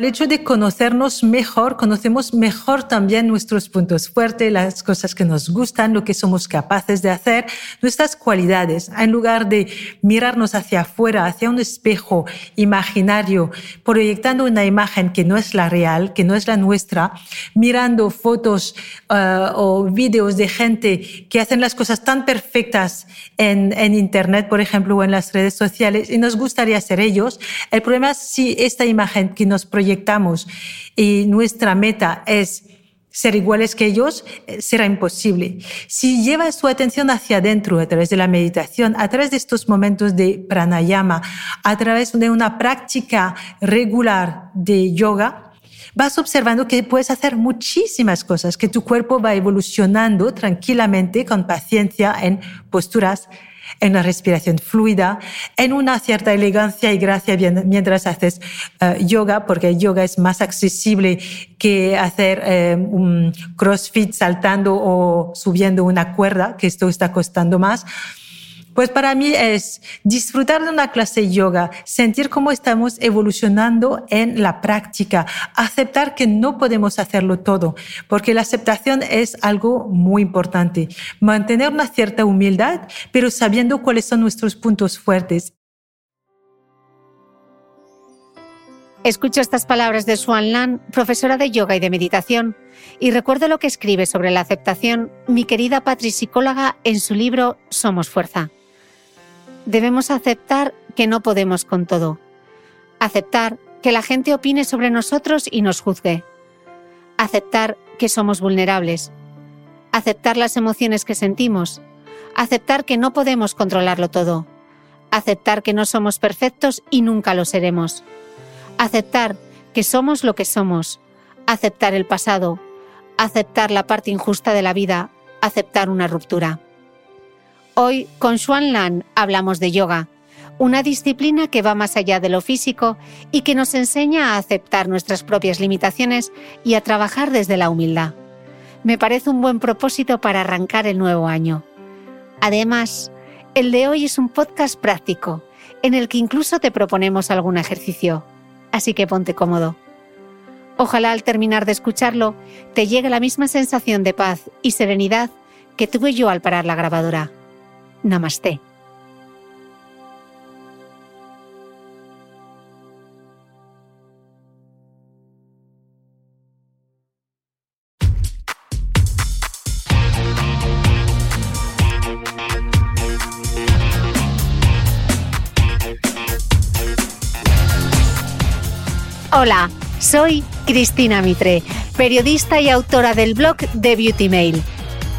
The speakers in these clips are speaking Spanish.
El hecho de conocernos mejor, conocemos mejor también nuestros puntos fuertes, las cosas que nos gustan, lo que somos capaces de hacer, nuestras cualidades. En lugar de mirarnos hacia afuera, hacia un espejo imaginario, proyectando una imagen que no es la real, que no es la nuestra, mirando fotos eh, o vídeos de gente que hacen las cosas tan perfectas en, en Internet, por ejemplo, o en las redes sociales, y nos gustaría ser ellos. El problema es si esta imagen que nos proyecta y nuestra meta es ser iguales que ellos, eh, será imposible. Si llevas tu atención hacia adentro a través de la meditación, a través de estos momentos de pranayama, a través de una práctica regular de yoga, vas observando que puedes hacer muchísimas cosas, que tu cuerpo va evolucionando tranquilamente, con paciencia, en posturas en una respiración fluida, en una cierta elegancia y gracia mientras haces eh, yoga, porque yoga es más accesible que hacer eh, un crossfit saltando o subiendo una cuerda, que esto está costando más. Pues para mí es disfrutar de una clase de yoga, sentir cómo estamos evolucionando en la práctica, aceptar que no podemos hacerlo todo, porque la aceptación es algo muy importante. Mantener una cierta humildad, pero sabiendo cuáles son nuestros puntos fuertes. Escucho estas palabras de Swan Lan, profesora de yoga y de meditación, y recuerdo lo que escribe sobre la aceptación mi querida Patri psicóloga en su libro Somos Fuerza debemos aceptar que no podemos con todo. Aceptar que la gente opine sobre nosotros y nos juzgue. Aceptar que somos vulnerables. Aceptar las emociones que sentimos. Aceptar que no podemos controlarlo todo. Aceptar que no somos perfectos y nunca lo seremos. Aceptar que somos lo que somos. Aceptar el pasado. Aceptar la parte injusta de la vida. Aceptar una ruptura. Hoy con Xuan Lan hablamos de yoga, una disciplina que va más allá de lo físico y que nos enseña a aceptar nuestras propias limitaciones y a trabajar desde la humildad. Me parece un buen propósito para arrancar el nuevo año. Además, el de hoy es un podcast práctico, en el que incluso te proponemos algún ejercicio, así que ponte cómodo. Ojalá al terminar de escucharlo te llegue la misma sensación de paz y serenidad que tuve yo al parar la grabadora. Namaste. Hola, soy Cristina Mitre, periodista y autora del blog de Beauty Mail.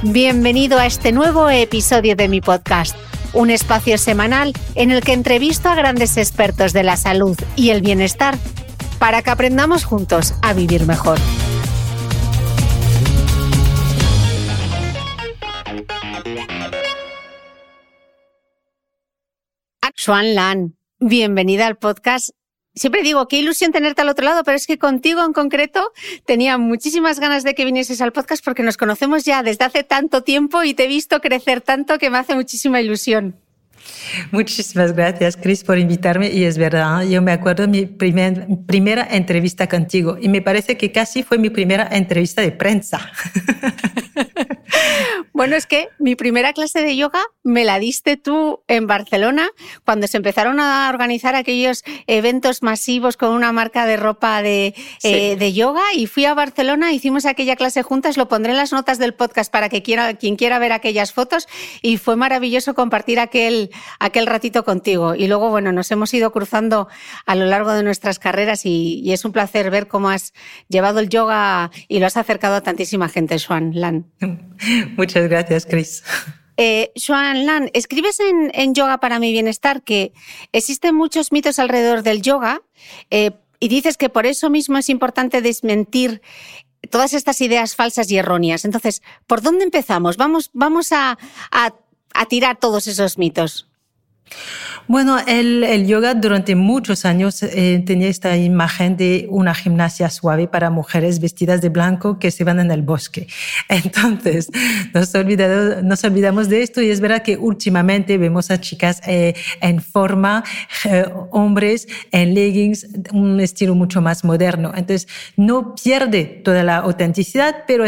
Bienvenido a este nuevo episodio de mi podcast, un espacio semanal en el que entrevisto a grandes expertos de la salud y el bienestar para que aprendamos juntos a vivir mejor. Xuan Lan, bienvenida al podcast Siempre digo, qué ilusión tenerte al otro lado, pero es que contigo en concreto tenía muchísimas ganas de que vinieses al podcast porque nos conocemos ya desde hace tanto tiempo y te he visto crecer tanto que me hace muchísima ilusión. Muchísimas gracias, Chris, por invitarme. Y es verdad, yo me acuerdo de mi primera entrevista contigo y me parece que casi fue mi primera entrevista de prensa. Bueno, es que mi primera clase de yoga me la diste tú en Barcelona cuando se empezaron a organizar aquellos eventos masivos con una marca de ropa de, eh, yoga y fui a Barcelona, hicimos aquella clase juntas, lo pondré en las notas del podcast para que quiera, quien quiera ver aquellas fotos y fue maravilloso compartir aquel, aquel ratito contigo. Y luego, bueno, nos hemos ido cruzando a lo largo de nuestras carreras y, y es un placer ver cómo has llevado el yoga y lo has acercado a tantísima gente, Juan Lan. Muchas gracias, Chris. Eh, Lan, escribes en, Yoga para mi bienestar que existen muchos mitos alrededor del yoga eh, y dices que por eso mismo es importante desmentir todas estas ideas falsas y erróneas. Entonces, ¿por dónde empezamos? Vamos, vamos a, a tirar todos esos mitos. Bueno, el, yoga durante muchos años eh, tenía esta imagen de una gimnasia suave para mujeres vestidas de blanco que se van en el bosque. Entonces, nos, nos olvidamos de esto y es verdad que últimamente vemos a chicas eh, en forma, eh, hombres en leggings, un estilo mucho más moderno. Entonces, no pierde toda la autenticidad, pero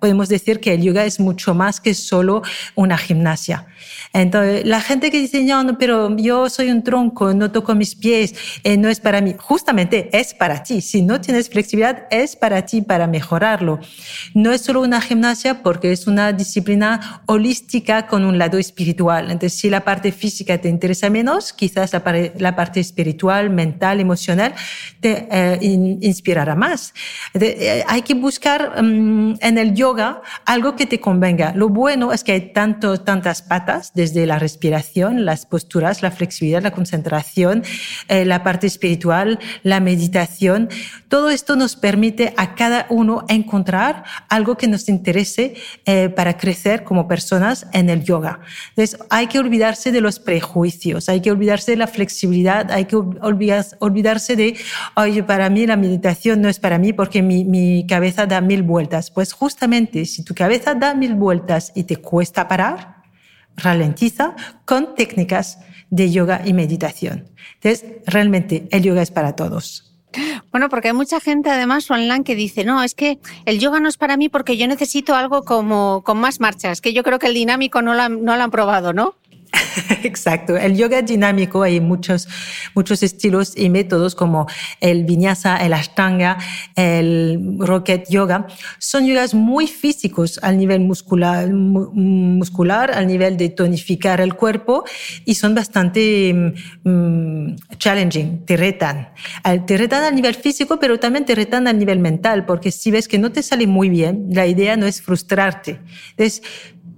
podemos decir que el yoga es mucho más que solo una gimnasia. Entonces, la gente que dice, no, pero yo soy un tronco, no toco mis pies, eh, no es para mí. Justamente es para ti. Si no tienes flexibilidad, es para ti, para mejorarlo. No es solo una gimnasia porque es una disciplina holística con un lado espiritual. Entonces, si la parte física te interesa menos, quizás la, parte espiritual, mental, emocional, te eh, inspirará más. Eh, hay que buscar mm, en el yoga algo que te convenga. Lo bueno es que hay tanto, tantas patas desde la respiración, las posturas, la flexibilidad, la concentración, eh, la parte espiritual, la meditación. Todo esto nos permite a cada uno encontrar algo que nos interese eh, para crecer como personas en el yoga. Entonces, hay que olvidarse de los prejuicios, hay que olvidarse de la flexibilidad, hay que olvidarse de, oye, para mí la meditación no es para mí porque mi, mi cabeza da mil vueltas. Pues justamente, si tu cabeza da mil vueltas y te cuesta parar, ralentiza con técnicas de yoga y meditación. Entonces, realmente el yoga es para todos. Bueno, porque hay mucha gente además online que dice, no, es que el yoga no es para mí porque yo necesito algo como con más marchas, que yo creo que el dinámico no no lo han probado, ¿no? Exacto. El yoga dinámico, hay muchos, muchos estilos y métodos como el vinyasa, el ashtanga, el rocket yoga. Son yogas muy físicos al nivel muscular, muscular al nivel de tonificar el cuerpo y son bastante mm, challenging, te retan. Te retan al nivel físico, pero también te retan al nivel mental, porque si ves que no te sale muy bien, la idea no es frustrarte. Entonces,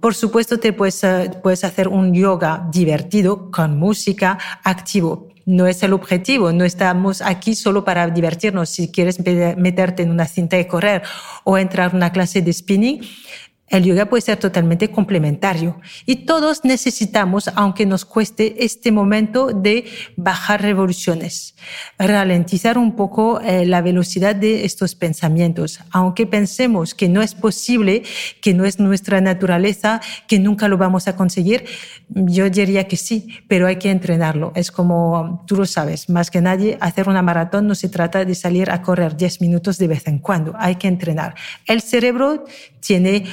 por supuesto, te puedes, eh, puedes hacer un yoga divertido con música activo. No es el objetivo, no estamos aquí solo para divertirnos. Si quieres meterte en una cinta de correr o entrar en una clase de spinning, El yoga puede ser totalmente complementario y todos necesitamos, aunque nos cueste, este momento de bajar revoluciones, ralentizar un poco eh, la velocidad de estos pensamientos. Aunque pensemos que no es posible, que no es nuestra naturaleza, que nunca lo vamos a conseguir, yo diría que sí, pero hay que entrenarlo. Es como, tú lo sabes, más que nadie, hacer una maratón no se trata de salir a correr 10 minutos de vez en cuando, hay que entrenar. El cerebro tiene,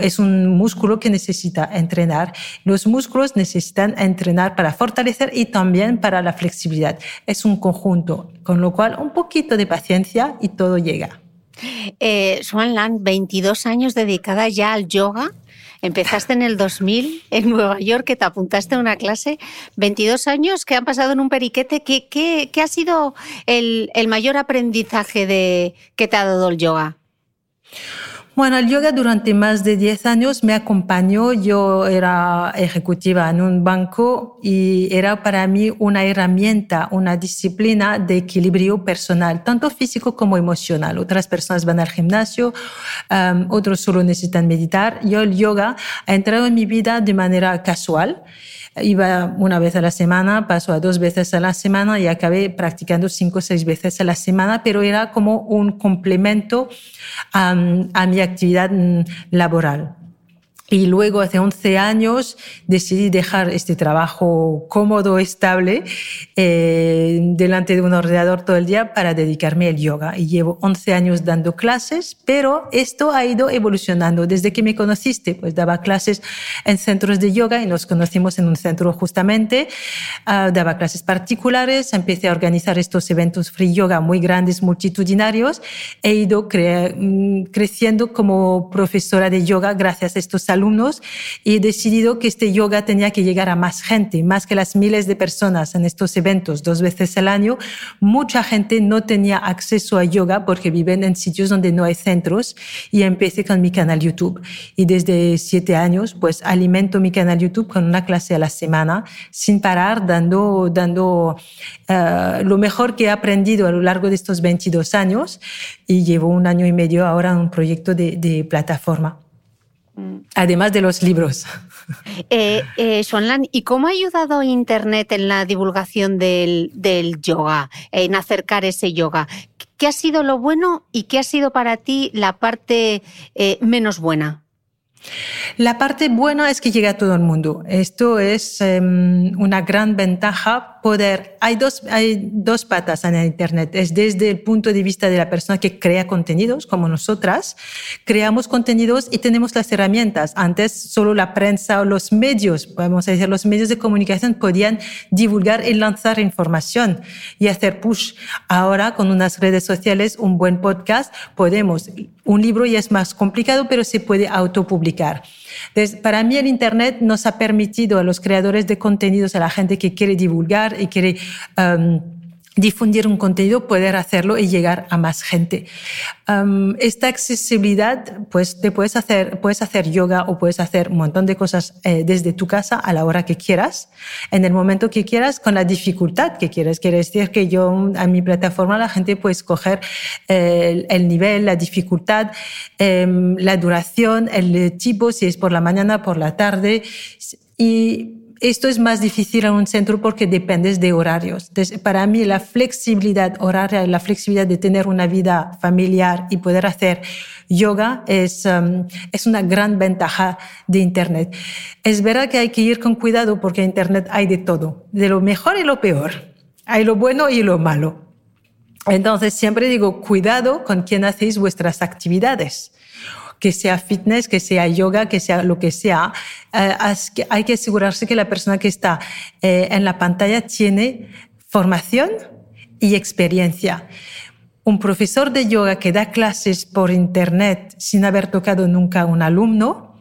es un músculo que necesita entrenar. Los músculos necesitan entrenar para fortalecer y también para la flexibilidad. Es un conjunto, con lo cual un poquito de paciencia y todo llega. Eh, Swan Lan, 22 años dedicada ya al yoga. Empezaste en el 2000 en Nueva York, que te apuntaste a una clase. 22 años que han pasado en un periquete. ¿Qué, ha sido el, mayor aprendizaje que te ha dado el yoga? Bueno, el yoga durante más de 10 años me acompañó. Yo era ejecutiva en un banco y era para mí una herramienta, una disciplina de equilibrio personal, tanto físico como emocional. Otras personas van al gimnasio, um, otros solo necesitan meditar. Yo el yoga ha entrado en mi vida de manera casual. Iba una vez a la semana, pasó a dos veces a la semana y acabé practicando cinco o seis veces a la semana, pero era como un complemento a, a mi actividad mm, laboral. Y luego, hace 11 años, decidí dejar este trabajo cómodo, estable, eh, delante de un ordenador todo el día para dedicarme al yoga. Y llevo 11 años dando clases, pero esto ha ido evolucionando. Desde que me conociste, pues daba clases en centros de yoga y nos conocimos en un centro justamente. Uh, daba clases particulares, empecé a organizar estos eventos free yoga muy grandes, multitudinarios. He ido mm, creciendo como profesora de yoga gracias a estos alumnos y he decidido que este yoga tenía que llegar a más gente, más que las miles de personas en estos eventos dos veces al año. Mucha gente no tenía acceso a yoga porque viven en sitios donde no hay centros y empecé con mi canal YouTube. Y desde siete años, pues alimento mi canal YouTube con una clase a la semana sin parar, dando, dando uh, lo mejor que he aprendido a lo largo de estos 22 años y llevo un año y medio ahora en un proyecto de plataforma. Además de los libros. Eh, eh, ¿y cómo ha ayudado Internet en la divulgación del, yoga, en acercar ese yoga? ¿Qué ha sido lo bueno y qué ha sido para ti la parte eh, menos buena? La parte buena es que llega a todo el mundo. Esto es em, una gran ventaja poder. Hay dos, hay dos patas en el Internet. Es desde el punto de vista de la persona que crea contenidos, como nosotras. Creamos contenidos y tenemos las herramientas. Antes solo la prensa o los medios, podemos decir, los medios de comunicación podían divulgar y lanzar información y hacer push. Ahora, con unas redes sociales, un buen podcast, podemos. Un libro ya es más complicado, pero se puede autopublicar. Para mí el Internet nos ha permitido a los creadores de contenidos, a la gente que quiere divulgar y quiere... Um, difundir un contenido, poder hacerlo y llegar a más gente. Esta accesibilidad, pues te puedes hacer, puedes hacer yoga o puedes hacer un montón de cosas eh, desde tu casa a la hora que quieras, en el momento que quieras, con la dificultad que quieras. Quiere decir que yo a mi plataforma la gente puede escoger eh, el, nivel, la dificultad, eh, la duración, el tipo, si es por la mañana, por la tarde y esto es más difícil en un centro porque dependes de horarios. Para mí la flexibilidad horaria, la flexibilidad de tener una vida familiar y poder hacer yoga es, um, es una gran ventaja de Internet. Es verdad que hay que ir con cuidado porque en Internet hay de todo, de lo mejor y lo peor. Hay lo bueno y lo malo. Entonces siempre digo, cuidado con quién hacéis vuestras actividades que sea fitness, que sea yoga, que sea lo que sea, eh, hay que asegurarse que la persona que está eh, en la pantalla tiene formación y experiencia. Un profesor de yoga que da clases por internet sin haber tocado nunca a un alumno,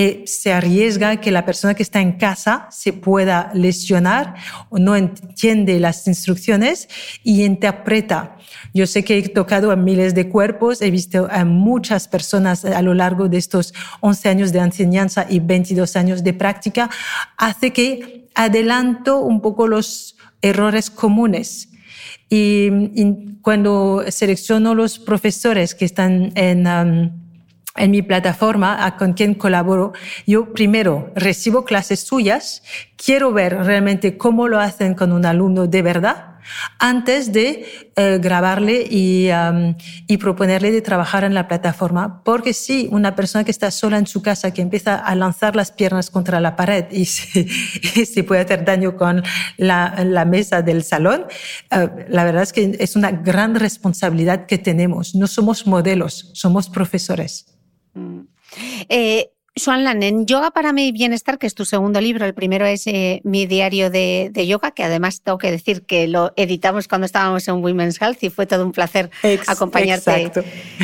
eh, se arriesga que la persona que está en casa se pueda lesionar o no entiende las instrucciones y interpreta. Yo sé que he tocado a miles de cuerpos, he visto a muchas personas a lo largo de estos 11 años de enseñanza y 22 años de práctica, hace que adelanto un poco los errores comunes. Y, cuando selecciono los profesores que están en... Um, en mi plataforma con quien colaboro, yo primero recibo clases suyas, quiero ver realmente cómo lo hacen con un alumno de verdad antes de eh, grabarle y, y, proponerle de trabajar en la plataforma. Porque si una persona que está sola en su casa, que empieza a lanzar las piernas contra la pared y se, puede hacer daño con la, la mesa del salón, eh, la verdad es que es una gran responsabilidad que tenemos. No somos modelos, somos profesores. Mm. Eh, Yoga para mi bienestar, que es tu segundo libro, el primero es eh, mi diario de, yoga, que además tengo que decir que lo editamos cuando estábamos en Women's Health y fue todo un placer acompañarte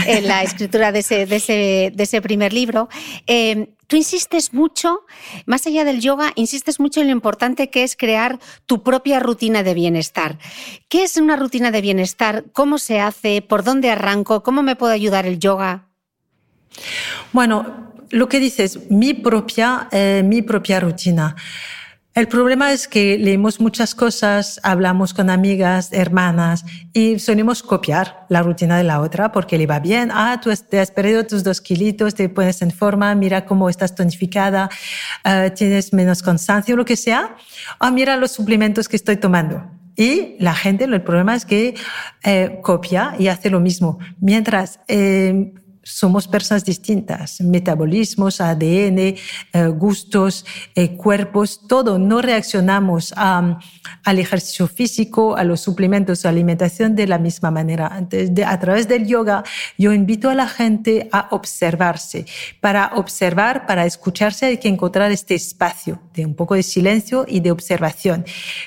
en la escritura de ese, de ese, de ese primer libro. Em, tú insistes mucho, más allá del yoga, insistes mucho en lo importante que es crear tu propia rutina de bienestar. ¿Qué es una rutina de bienestar? ¿Cómo se hace? ¿Por dónde arranco? ¿Cómo me puede ayudar el yoga? Bueno, lo que dices, mi propia, eh, mi propia rutina. El problema es que leemos muchas cosas, hablamos con amigas, hermanas y solemos copiar la rutina de la otra porque le va bien. Ah, tú te has perdido tus dos kilitos, te pones en forma, mira cómo estás tonificada, eh, tienes menos cansancio, lo que sea. Ah, mira los suplementos que estoy tomando. Y la gente, el problema es que eh, copia y hace lo mismo. Mientras somos personas distintas, metabolismos, ADN, eh, gustos, eh, cuerpos, todo. No reaccionamos al ejercicio físico, a los suplementos, a la alimentación de la misma manera. Entonces, a través del yoga, yo invito a la gente a observarse. Para observar, para escucharse, hay que encontrar este espacio de un poco de silencio y de observación,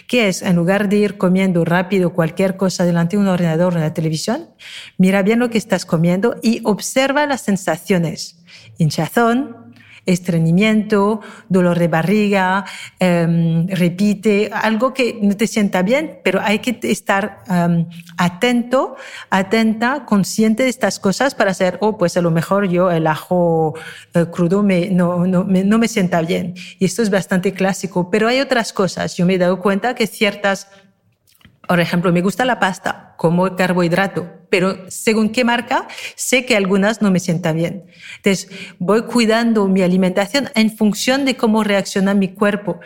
que es, en lugar de ir comiendo rápido cualquier cosa delante de un ordenador o una televisión, mira bien lo que estás comiendo y observa observa las sensaciones, hinchazón, estreñimiento, dolor de barriga, em, repite, algo que no te sienta bien, pero hay que estar em, atento, atenta, consciente de estas cosas para hacer, oh, pues a lo mejor yo el ajo eh, crudo me, no, no, me, no me sienta bien. Y esto es bastante clásico, pero hay otras cosas. Yo me he dado cuenta que ciertas, por ejemplo, me gusta la pasta como carbohidrato, pero según qué marca, sé que algunas no me sientan bien. Entonces, voy cuidando mi alimentación en función de cómo reacciona mi cuerpo,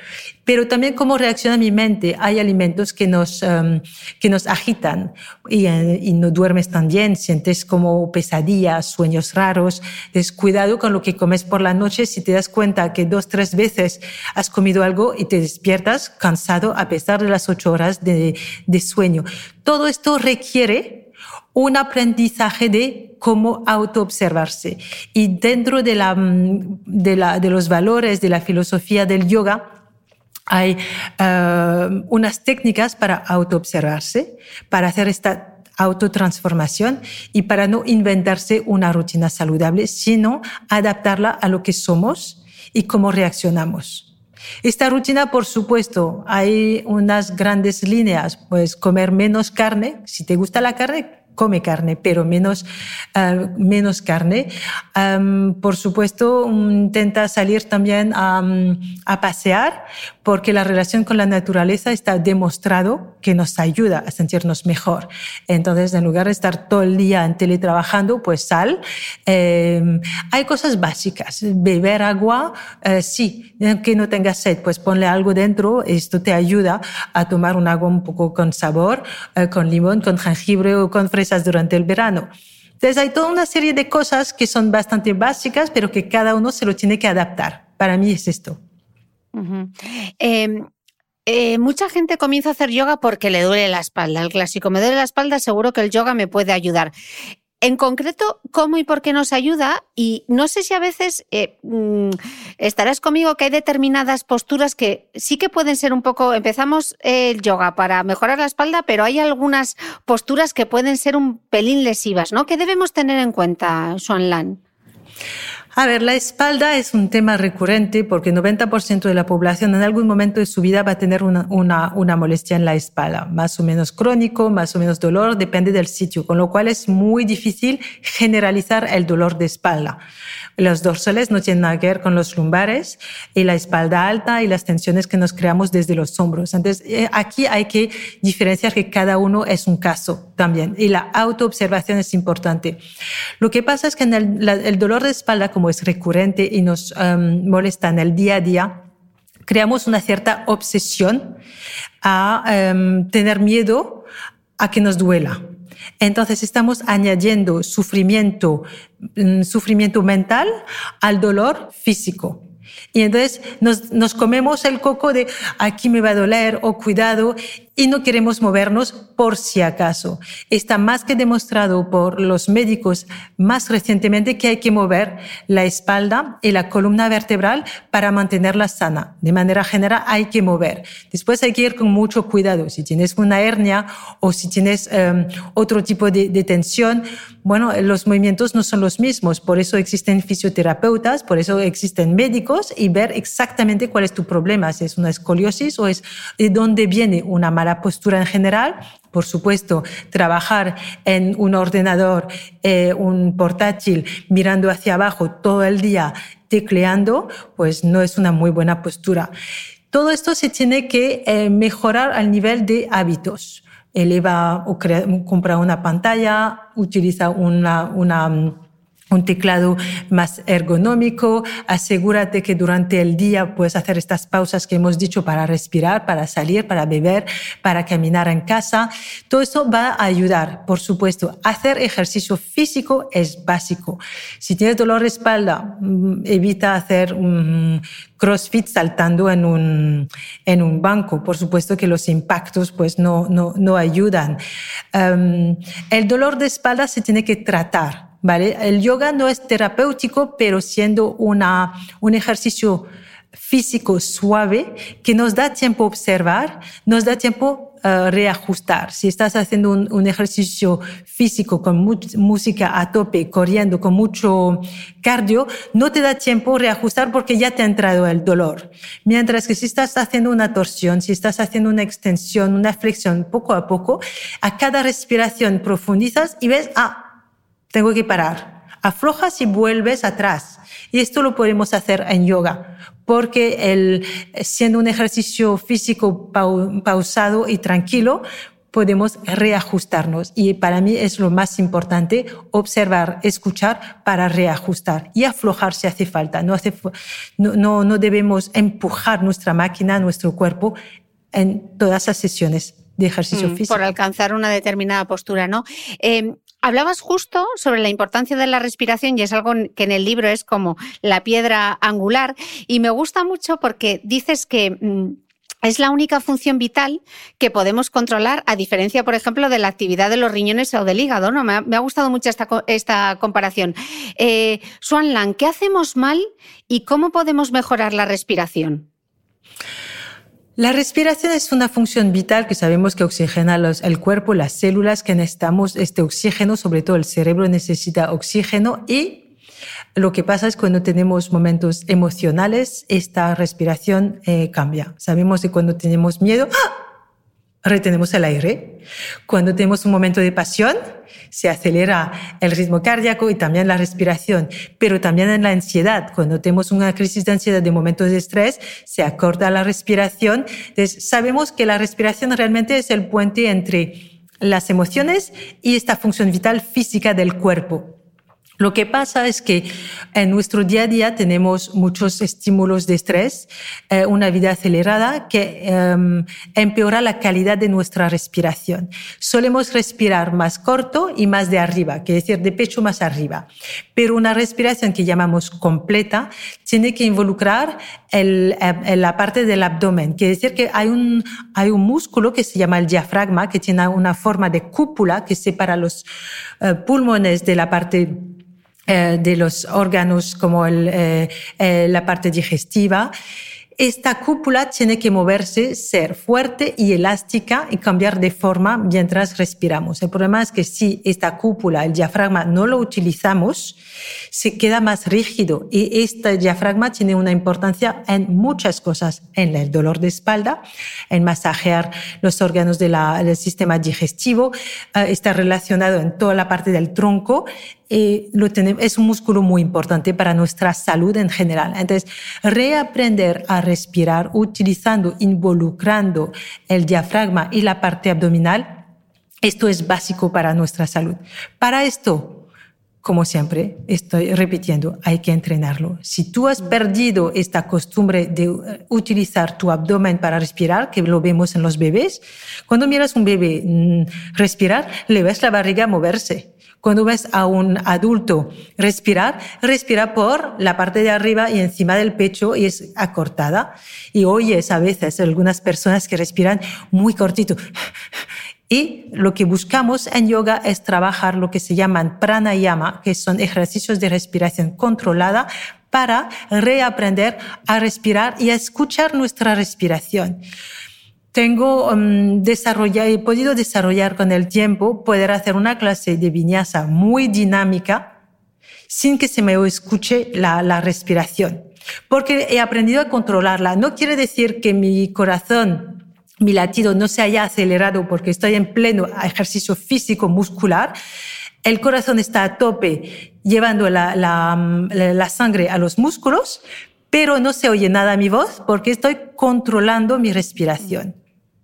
pero también cómo reacciona mi mente. Hay alimentos que nos, um, que nos agitan y, eh, y, no duermes tan bien, sientes como pesadillas, sueños raros. Entonces, cuidado con lo que comes por la noche si te das cuenta que dos, tres veces has comido algo y te despiertas cansado a pesar de las ocho horas de, de sueño. Todo esto requiere un aprendizaje de cómo autoobservarse. Y dentro de, la, de, la, de los valores de la filosofía del yoga, hay uh, unas técnicas para autoobservarse, para hacer esta autotransformación y para no inventarse una rutina saludable, sino adaptarla a lo que somos y cómo reaccionamos. Esta rutina, por supuesto, hay unas grandes líneas, pues comer menos carne, si te gusta la carne, come carne, pero menos, uh, menos carne. Um, por supuesto, intenta salir también a, a, pasear, porque la relación con la naturaleza está demostrado que nos ayuda a sentirnos mejor. Entonces, en lugar de estar todo el día en teletrabajando, pues sal. Eh, hay cosas básicas. Beber agua, eh, sí, que no tengas sed, pues ponle algo dentro. Esto te ayuda a tomar un agua un poco con sabor, eh, con limón, con jengibre o con durante el verano. Entonces hay toda una serie de cosas que son bastante básicas, pero que cada uno se lo tiene que adaptar. Para mí es esto. Em, eh, mucha gente comienza a hacer yoga porque le duele la espalda. El clásico, me duele la espalda, seguro que el yoga me puede ayudar. En concreto, ¿cómo y por qué nos ayuda? Y no sé si a veces eh, mm, estarás conmigo que hay determinadas posturas que sí que pueden ser un poco. Empezamos el yoga para mejorar la espalda, pero hay algunas posturas que pueden ser un pelín lesivas, ¿no? ¿Qué debemos tener en cuenta, Xuan Lan? A ver, la espalda es un tema recurrente porque el 90% de la población en algún momento de su vida va a tener una, una, una, molestia en la espalda, más o menos crónico, más o menos dolor, depende del sitio, con lo cual es muy difícil generalizar el dolor de espalda. Los dorsales no tienen nada que ver con los lumbares y la espalda alta y las tensiones que nos creamos desde los hombros. Entonces, eh, aquí hay que diferenciar que cada uno es un caso también y la autoobservación es importante. Lo que pasa es que en el, el dolor de espalda, como es recurrente y nos um, molesta en el día a día, creamos una cierta obsesión a um, tener miedo a que nos duela. Entonces estamos añadiendo sufrimiento, mm, sufrimiento mental al dolor físico. Y entonces nos, nos, comemos el coco de aquí me va a doler o cuidado y no queremos movernos por si acaso. Está más que demostrado por los médicos más recientemente que hay que mover la espalda y la columna vertebral para mantenerla sana. De manera general hay que mover. Después hay que ir con mucho cuidado. Si tienes una hernia o si tienes um, otro tipo de, de tensión, bueno, los movimientos no son los mismos. Por eso existen fisioterapeutas, por eso existen médicos y ver exactamente cuál es tu problema, si es una escoliosis o es de dónde viene una mala postura en general. Por supuesto, trabajar en un ordenador, eh, un portátil, mirando hacia abajo todo el día, tecleando, pues no es una muy buena postura. Todo esto se tiene que eh, mejorar al nivel de hábitos. Eleva o compra una pantalla, utiliza una, una un teclado más ergonómico, asegúrate que durante el día puedes hacer estas pausas que hemos dicho para respirar, para salir, para beber, para caminar en casa. Todo eso va a ayudar, por supuesto. Hacer ejercicio físico es básico. Si tienes dolor de espalda, mm, evita hacer un crossfit saltando en un, en un banco. Por supuesto que los impactos pues no, no, no ayudan. Um, el dolor de espalda se tiene que tratar ¿vale? El yoga no es terapéutico, pero siendo una, un ejercicio físico suave que nos da tiempo observar, nos da tiempo uh, reajustar. Si estás haciendo un, un ejercicio físico con música a tope, corriendo con mucho cardio, no te da tiempo reajustar porque ya te ha entrado el dolor. Mientras que si estás haciendo una torsión, si estás haciendo una extensión, una flexión poco a poco, a cada respiración profundizas y ves, ah, tengo que parar. Aflojas y vuelves atrás. Y esto lo podemos hacer en yoga, porque el, siendo un ejercicio físico pausado y tranquilo, podemos reajustarnos. Y para mí es lo más importante, observar, escuchar para reajustar y aflojar si hace falta. No, hace, no, no, no debemos empujar nuestra máquina, nuestro cuerpo en todas las sesiones de ejercicio mm, físico. Por alcanzar una determinada postura, ¿no? Eh, Hablabas justo sobre la importancia de la respiración y es algo que en el libro es como la piedra angular y me gusta mucho porque dices que mm, es la única función vital que podemos controlar, a diferencia, por ejemplo, de la actividad de los riñones o del hígado. ¿no? Me, ha, gustado mucho esta, esta comparación. Eh, Swan ¿qué hacemos mal y cómo podemos mejorar la respiración? La respiración es una función vital que sabemos que oxigena el cuerpo, las células que necesitamos este oxígeno, sobre todo el cerebro necesita oxígeno y lo que pasa es cuando tenemos momentos emocionales, esta respiración eh, cambia. Sabemos que cuando tenemos miedo, ¡ah! Retenemos el aire. Cuando tenemos un momento de pasión, se acelera el ritmo cardíaco y también la respiración, pero también en la ansiedad. Cuando tenemos una crisis de ansiedad de momentos de estrés, se acorta la respiración. Entonces, sabemos que la respiración realmente es el puente entre las emociones y esta función vital física del cuerpo. Lo que pasa es que en nuestro día a día tenemos muchos estímulos de estrés, eh, una vida acelerada que em, empeora la calidad de nuestra respiración. Solemos respirar más corto y más de arriba, que decir de pecho más arriba. Pero una respiración que llamamos completa tiene que involucrar el, eh, la parte del abdomen, que decir que hay un, hay un músculo que se llama el diafragma, que tiene una forma de cúpula que separa los eh, pulmones de la parte eh, de los órganos como el, eh, eh, la parte digestiva. esta cúpula tiene que moverse, ser fuerte y elástica y cambiar de forma mientras respiramos. El problema es que si esta cúpula, el diafragma, no lo utilizamos, se queda más rígido y este diafragma tiene una importancia en muchas cosas, en el dolor de espalda, en masajear los órganos del sistema digestivo, eh, está relacionado en toda la parte del tronco eh, es un músculo muy importante para nuestra salud en general. Entonces, reaprender a respirar utilizando, involucrando el diafragma y la parte abdominal, esto es básico para nuestra salud. Para esto, como siempre, estoy repitiendo, hay que entrenarlo. Si tú has perdido esta costumbre de eh, utilizar tu abdomen para respirar, que lo vemos en los bebés, cuando miras un bebé mm, respirar, le ves la barriga moverse. Cuando ves a un adulto respirar, respira por la parte de arriba y encima del pecho y es acortada. Y oyes a veces algunas personas que respiran muy cortito. Y lo que buscamos en yoga es trabajar lo que se llaman pranayama, que son ejercicios de respiración controlada para reaprender a respirar y a escuchar nuestra respiración tengo um, desarrollado, he podido desarrollar con el tiempo, poder hacer una clase de viñasa muy dinámica sin que se me escuche la, la respiración. Porque he aprendido a controlarla. No quiere decir que mi corazón, mi latido no se haya acelerado porque estoy en pleno ejercicio físico muscular. El corazón está a tope llevando la, sangre a los músculos, pero no se oye nada mi voz porque estoy controlando mi respiración.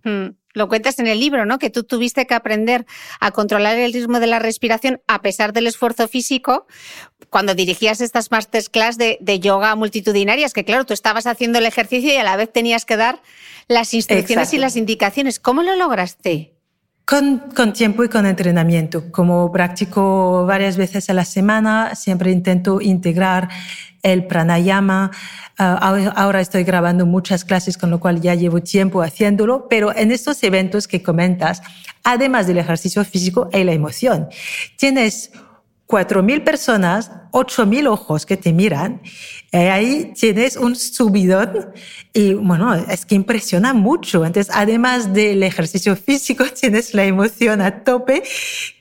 Mm, lo cuentas en el libro, ¿no? Que tú tuviste que aprender a controlar el ritmo de la respiración a pesar del esfuerzo físico cuando dirigías estas masterclass de, de yoga multitudinarias, que claro, tú estabas haciendo el ejercicio y a la vez tenías que dar las instrucciones y las indicaciones. ¿Cómo lo lograste? Con, con, tiempo y con entrenamiento. Como practico varias veces a la semana, siempre intento integrar el pranayama. Ah, ahora estoy grabando muchas clases, con lo cual ya llevo tiempo haciéndolo, pero en estos eventos que comentas, además del ejercicio físico y la emoción, tienes 4.000 personas, 8.000 ojos que te miran, y ahí tienes un subidón y bueno, es que impresiona mucho. Entonces, además del ejercicio físico, tienes la emoción a tope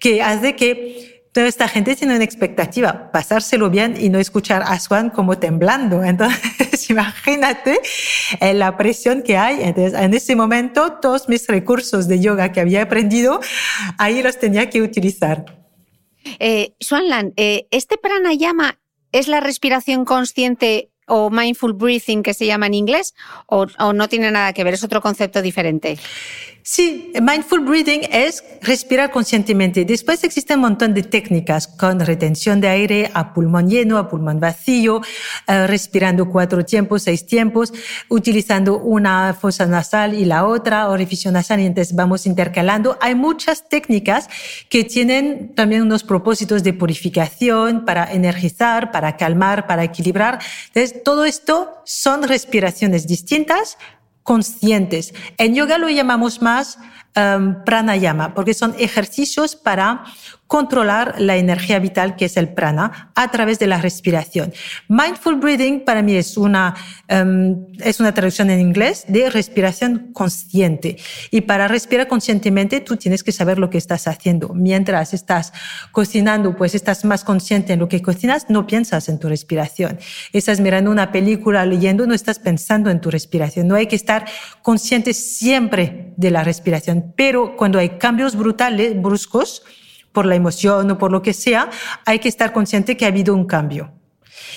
que hace que toda esta gente tiene una expectativa, pasárselo bien y no escuchar a Swan como temblando. Entonces, imagínate eh, la presión que hay. Entonces, en ese momento, todos mis recursos de yoga que había aprendido, ahí los tenía que utilizar. Eh, Swanland, eh, ¿este pranayama es la respiración consciente o mindful breathing que se llama en inglés o, no tiene nada que ver? ¿Es otro concepto diferente? Sí, mindful breathing es respirar conscientemente. Después existe un montón de técnicas con retención de aire a pulmón lleno, a pulmón vacío, eh, respirando cuatro tiempos, seis tiempos, utilizando una fosa nasal y la otra, orificio nasal, y entonces vamos intercalando. Hay muchas técnicas que tienen también unos propósitos de purificación, para energizar, para calmar, para equilibrar. Todo esto son respiraciones distintas, conscientes. En yoga lo llamamos más um, pranayama, porque son ejercicios para controlar la energía vital que es el prana a través de la respiración. Mindful breathing para mí es una, um, es una traducción en inglés de respiración consciente. Y para respirar conscientemente tú tienes que saber lo que estás haciendo. Mientras estás cocinando, pues estás más consciente en lo que cocinas, no piensas en tu respiración. Estás mirando una película, leyendo, no estás pensando en tu respiración. No hay que estar consciente siempre de la respiración. Pero cuando hay cambios brutales, bruscos, por la emoción o por lo que sea, hay que estar consciente que ha habido un cambio.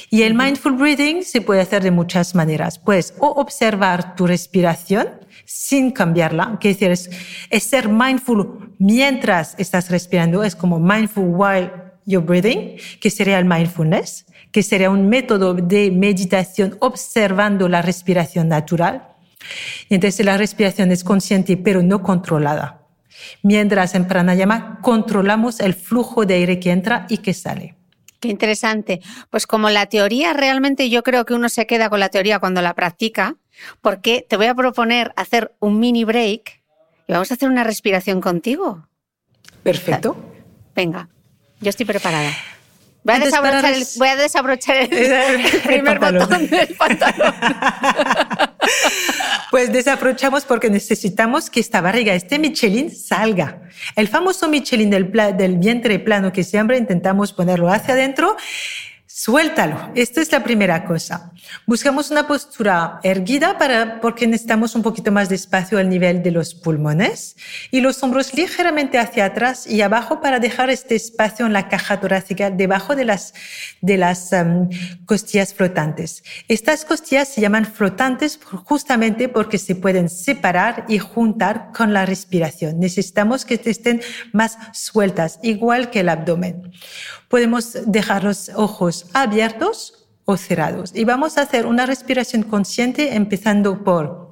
Y el mindful breathing se puede hacer de muchas maneras. Pues o observar tu respiración sin cambiarla, que decir, es, es ser mindful mientras estás respirando, es como mindful while you're breathing, que sería el mindfulness, que sería un método de meditación observando la respiración natural. Y entonces la respiración es consciente pero no controlada. Mientras en pranayama controlamos el flujo de aire que entra y que sale. Qué interesante. Pues como la teoría, realmente yo creo que uno se queda con la teoría cuando la practica, porque te voy a proponer hacer un mini break y vamos a hacer una respiración contigo. Perfecto. Venga, yo estoy preparada. Voy a, desabrochar el, voy a desabrochar el, primer botón del pantalón. Pues desaprovechamos porque necesitamos que esta barriga, este Michelin, salga. El famoso Michelin del, del vientre plano que siempre intentamos ponerlo hacia adentro Suéltalo. Esta es la primera cosa. Buscamos una postura erguida para, porque necesitamos un poquito más de espacio al nivel de los pulmones y los hombros ligeramente hacia atrás y abajo para dejar este espacio en la caja torácica debajo de las, de las um, costillas flotantes. Estas costillas se llaman flotantes justamente porque se pueden separar y juntar con la respiración. Necesitamos que estén más sueltas, igual que el abdomen podemos dejar los ojos abiertos o cerrados. Y vamos a hacer una respiración consciente empezando por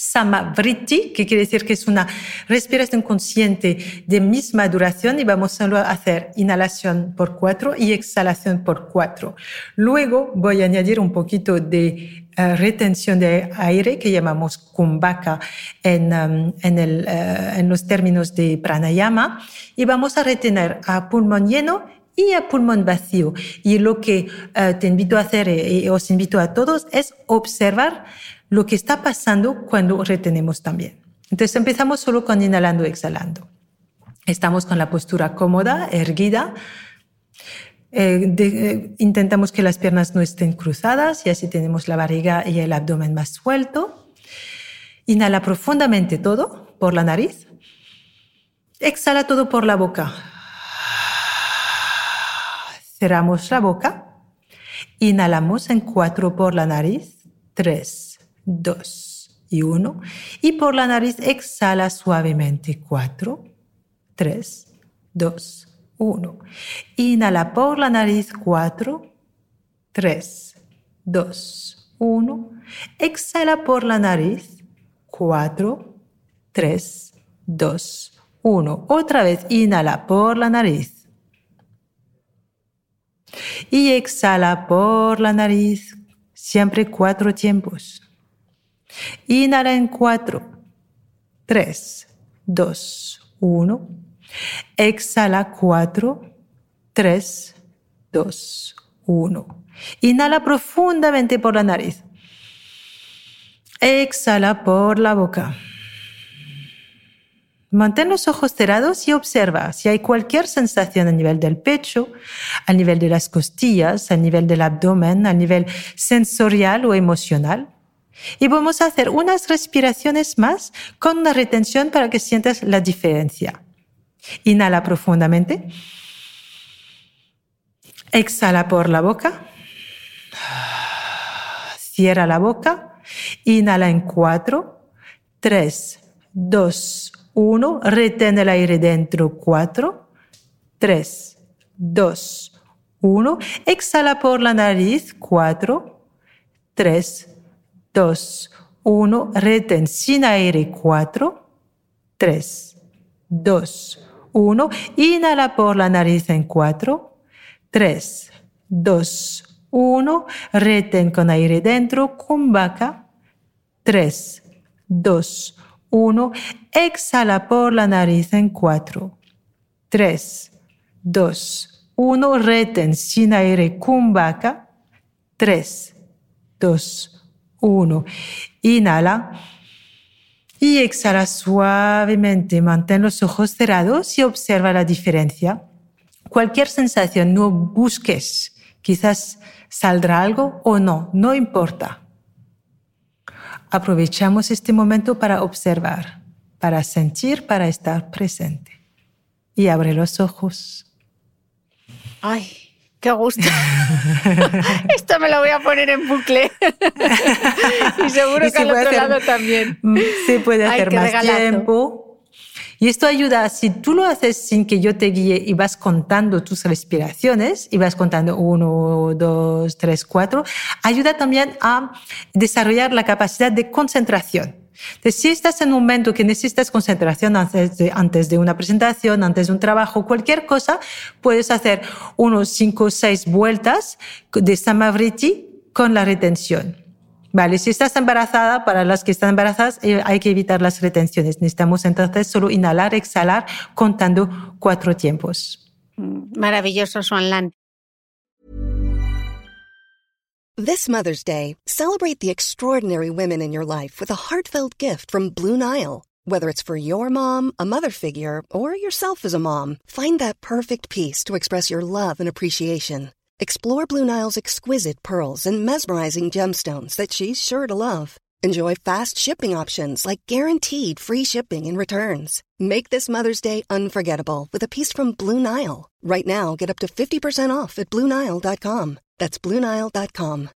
Samavriti, que quiere decir que es una respiración consciente de misma duración y vamos a hacer inhalación por cuatro y exhalación por cuatro. Luego voy a añadir un poquito de eh, retención de aire que llamamos kumbhaka en, um, en, el, eh, en los términos de pranayama y vamos a retener a pulmón lleno y a pulmón vacío. Y lo que eh, te invito a hacer eh, y os invito a todos es observar lo que está pasando cuando retenemos también. Entonces empezamos solo con inhalando exhalando. Estamos con la postura cómoda, erguida. Eh, intentamos que las piernas no estén cruzadas y así tenemos la barriga y el abdomen más suelto. Inhala profundamente todo por la nariz. Exhala todo por la boca. Cerramos la boca. Inhalamos en cuatro por la nariz. Tres, dos y uno. Y por la nariz exhala suavemente. Cuatro, tres, dos, uno. Inhala por la nariz. Cuatro, tres, dos, uno. Exhala por la nariz. Cuatro, tres, dos, uno. Otra vez inhala por la nariz y exhala por la nariz, siempre cuatro tiempos. Inhala en cuatro, tres, dos, uno. Exhala cuatro, tres, dos, uno. Inhala profundamente por la nariz. Exhala por la boca. Mantén los ojos cerrados y observa si hay cualquier sensación a nivel del pecho, a nivel de las costillas, a nivel del abdomen, a nivel sensorial o emocional. Y vamos a hacer unas respiraciones más con una retención para que sientas la diferencia. Inhala profundamente. Exhala por la boca. Cierra la boca. Inhala en cuatro, tres, dos, 1, retén el aire dentro. 4, 3, 2, 1, exhala por la nariz. 4, 3, 2, 1, retén sin aire. 4, 3, 2, 1, inhala por la nariz en 4, 3, 2, 1, retén con aire dentro, kumbhaka, 3, 2, 1. Exhala por la nariz en 4. 3, 2, 1. Reten sin aire kumbhaka. 3, 2, 1. Inhala. Y exhala suavemente. Mantén los ojos cerrados y observa la diferencia. Cualquier sensación, no busques. Quizás saldrá algo o no, no importa. Aprovechamos este momento para observar, para sentir, para estar presente. Y abre los ojos. Ay, qué gusto. Esto me lo voy a poner en bucle. y seguro que al otro lado también. Se puede hacer más tiempo y esto ayuda, si tú lo haces sin que yo te guíe y vas contando tus respiraciones y vas contando uno, dos, tres, cuatro, ayuda también a desarrollar la capacidad de concentración. Entonces, si estás en un momento que necesitas concentración antes de, antes de una presentación, antes de un trabajo, cualquier cosa, puedes hacer unos cinco o seis vueltas de Samavriti con la retención. Vale, si estás embarazada, para las que están embarazadas eh, hay que evitar las retenciones. Necesitamos entonces solo inhalar, exhalar, contando cuatro tiempos. Mm, maravilloso, Lan. This Mother's Day, celebrate the extraordinary women in your life with a heartfelt gift from Blue Nile. Whether it's for your mom, a mother figure, or yourself as a mom, find that perfect piece to express your love and appreciation. Explore Blue Nile's exquisite pearls and mesmerizing gemstones that she's sure to love. Enjoy fast shipping options like guaranteed free shipping and returns. Make this Mother's Day unforgettable with a piece from Blue Nile. Right now, get up to 50% off at BlueNile.com. That's BlueNile.com.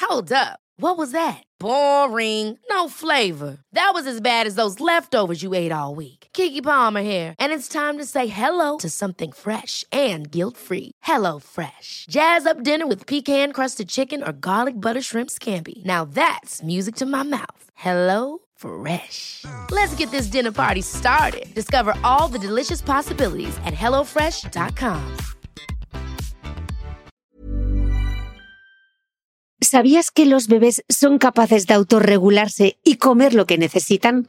Hold up. What was that? Boring. No flavor. That was as bad as those leftovers you ate all week. Kiki Palmer here, and it's time to say hello to something fresh and guilt-free. Hello Fresh. Jazz up dinner with pecan-crusted chicken or garlic butter shrimp scampi. Now that's music to my mouth. Hello Fresh. Let's get this dinner party started. Discover all the delicious possibilities at hellofresh.com. ¿Sabías que los bebés son capaces de autorregularse y comer lo que necesitan?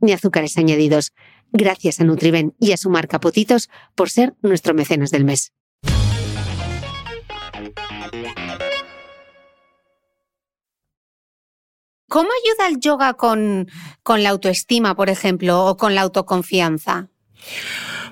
ni azúcares añadidos. Gracias a Nutriben y a su marca Potitos por ser nuestro mecenas del mes. ¿Cómo ayuda el yoga con, con la autoestima, por ejemplo, o con la autoconfianza?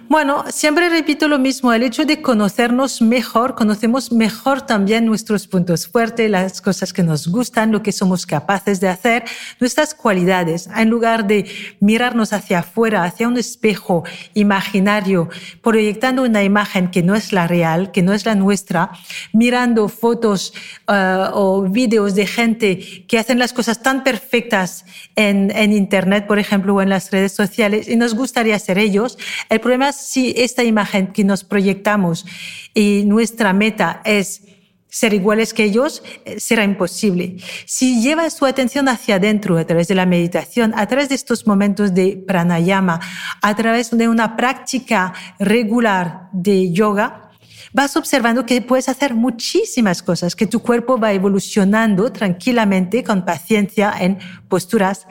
Bueno, siempre repito lo mismo, el hecho de conocernos mejor, conocemos mejor también nuestros puntos fuertes, las cosas que nos gustan, lo que somos capaces de hacer, nuestras cualidades. En lugar de mirarnos hacia afuera, hacia un espejo imaginario, proyectando una imagen que no es la real, que no es la nuestra, mirando fotos uh, o vídeos de gente que hacen las cosas tan perfectas en, en Internet, por ejemplo, o en las redes sociales, y nos gustaría ser ellos, el problema si esta imagen que nos proyectamos y nuestra meta es ser iguales que ellos, eh, será imposible. Si lleva su atención hacia adentro a través de la meditación, a través de estos momentos de pranayama, a través de una práctica regular de yoga, vas observando que puedes hacer muchísimas cosas, que tu cuerpo va evolucionando tranquilamente, con paciencia, en posturas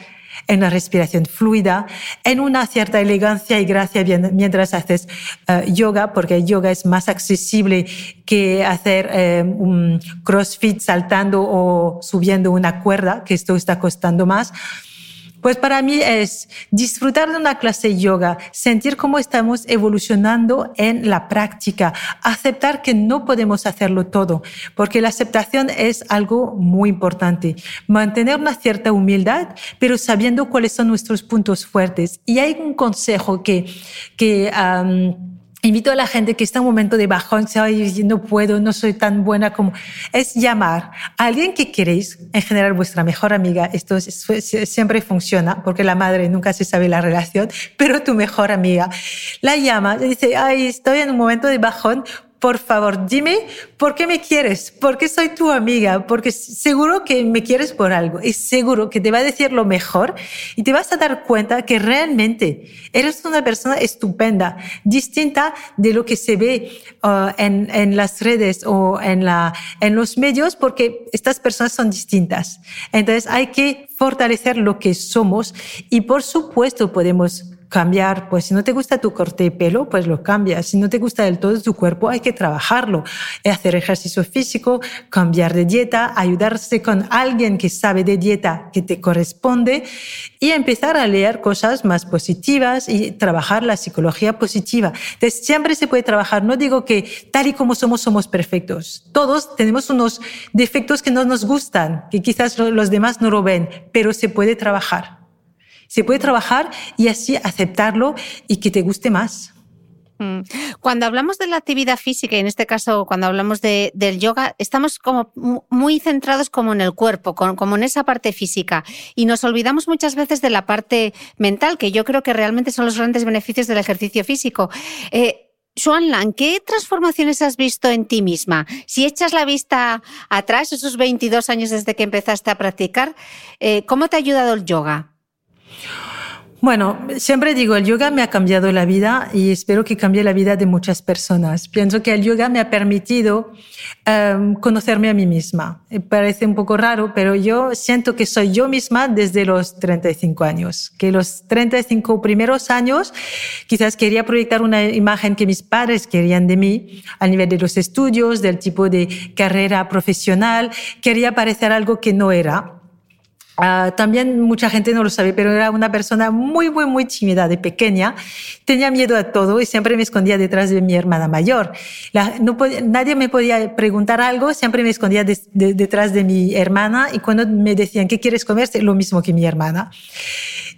en la respiración fluida, en una cierta elegancia y gracia mientras haces eh, yoga, porque yoga es más accesible que hacer eh, un crossfit saltando o subiendo una cuerda, que esto está costando más. Pues para mí es disfrutar de una clase de yoga, sentir cómo estamos evolucionando en la práctica, aceptar que no podemos hacerlo todo, porque la aceptación es algo muy importante. Mantener una cierta humildad, pero sabiendo cuáles son nuestros puntos fuertes. Y hay un consejo que, que invito a la gente que está en un momento de bajón, dice, no puedo, no soy tan buena como, es llamar a alguien que queréis, en general vuestra mejor amiga, esto siempre funciona, porque la madre nunca se sabe la relación, pero tu mejor amiga, la llama, dice, ay, estoy en un momento de bajón, por favor, dime por qué me quieres, por qué soy tu amiga, porque seguro que me quieres por algo y seguro que te va a decir lo mejor y te vas a dar cuenta que realmente eres una persona estupenda, distinta de lo que se ve uh, en, las redes o en los medios, porque estas personas son distintas. Entonces hay que fortalecer lo que somos y por supuesto podemos cambiar, pues si no te gusta tu corte de pelo, pues lo cambias. Si no te gusta del todo tu cuerpo, hay que trabajarlo. Hacer ejercicio físico, cambiar de dieta, ayudarse con alguien que sabe de dieta que te corresponde y empezar a leer cosas más positivas y trabajar la psicología positiva. Entonces, siempre se puede trabajar. No digo que tal y como somos, somos perfectos. Todos tenemos unos defectos que no nos gustan, que quizás los demás no lo ven, pero se puede trabajar se puede trabajar y así aceptarlo y que te guste más. Mm. Cuando hablamos de la actividad física, y en este caso cuando hablamos de, del yoga, estamos como muy centrados como en el cuerpo, como en esa parte física, y nos olvidamos muchas veces de la parte mental, que yo creo que realmente son los grandes beneficios del ejercicio físico. Eh, Lan, ¿qué transformaciones has visto en ti misma? Si echas la vista atrás, esos 22 años desde que empezaste a practicar, eh, ¿cómo te ha ayudado el yoga? Bueno, siempre digo, el yoga me ha cambiado la vida y espero que cambie la vida de muchas personas. Pienso que el yoga me ha permitido em, conocerme a mí misma. Eh, parece un poco raro, pero yo siento que soy yo misma desde los 35 años. Que los 35 primeros años quizás quería proyectar una imagen que mis padres querían de mí a nivel de los estudios, del tipo de carrera profesional. Quería parecer algo que no era. Ah, también mucha gente no lo sabe, pero era una persona muy, muy, muy tímida de pequeña. Tenía miedo a todo y siempre me escondía detrás de mi hermana mayor. no nadie me podía preguntar algo, siempre me escondía detrás de mi hermana y cuando me decían, ¿qué quieres comer? Lo mismo que mi hermana.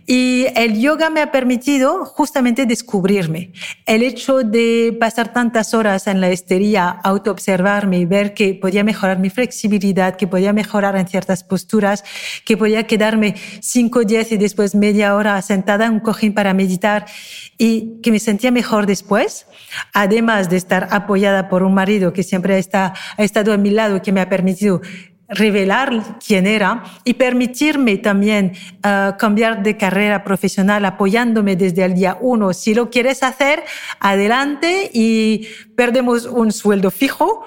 Y el yoga me ha permitido justamente descubrirme. El hecho de pasar tantas horas en la estería, autoobservarme y ver que podía mejorar mi flexibilidad, que podía mejorar en ciertas posturas, que podía quedarme 5, 10 y después media hora sentada en un cojín para meditar y que me sentía mejor después, además de estar apoyada por un marido que siempre ha estado a mi lado y que me ha permitido revelar quién era y permitirme también uh, cambiar de carrera profesional apoyándome desde el día uno. Si lo quieres hacer, adelante y perdemos un sueldo fijo,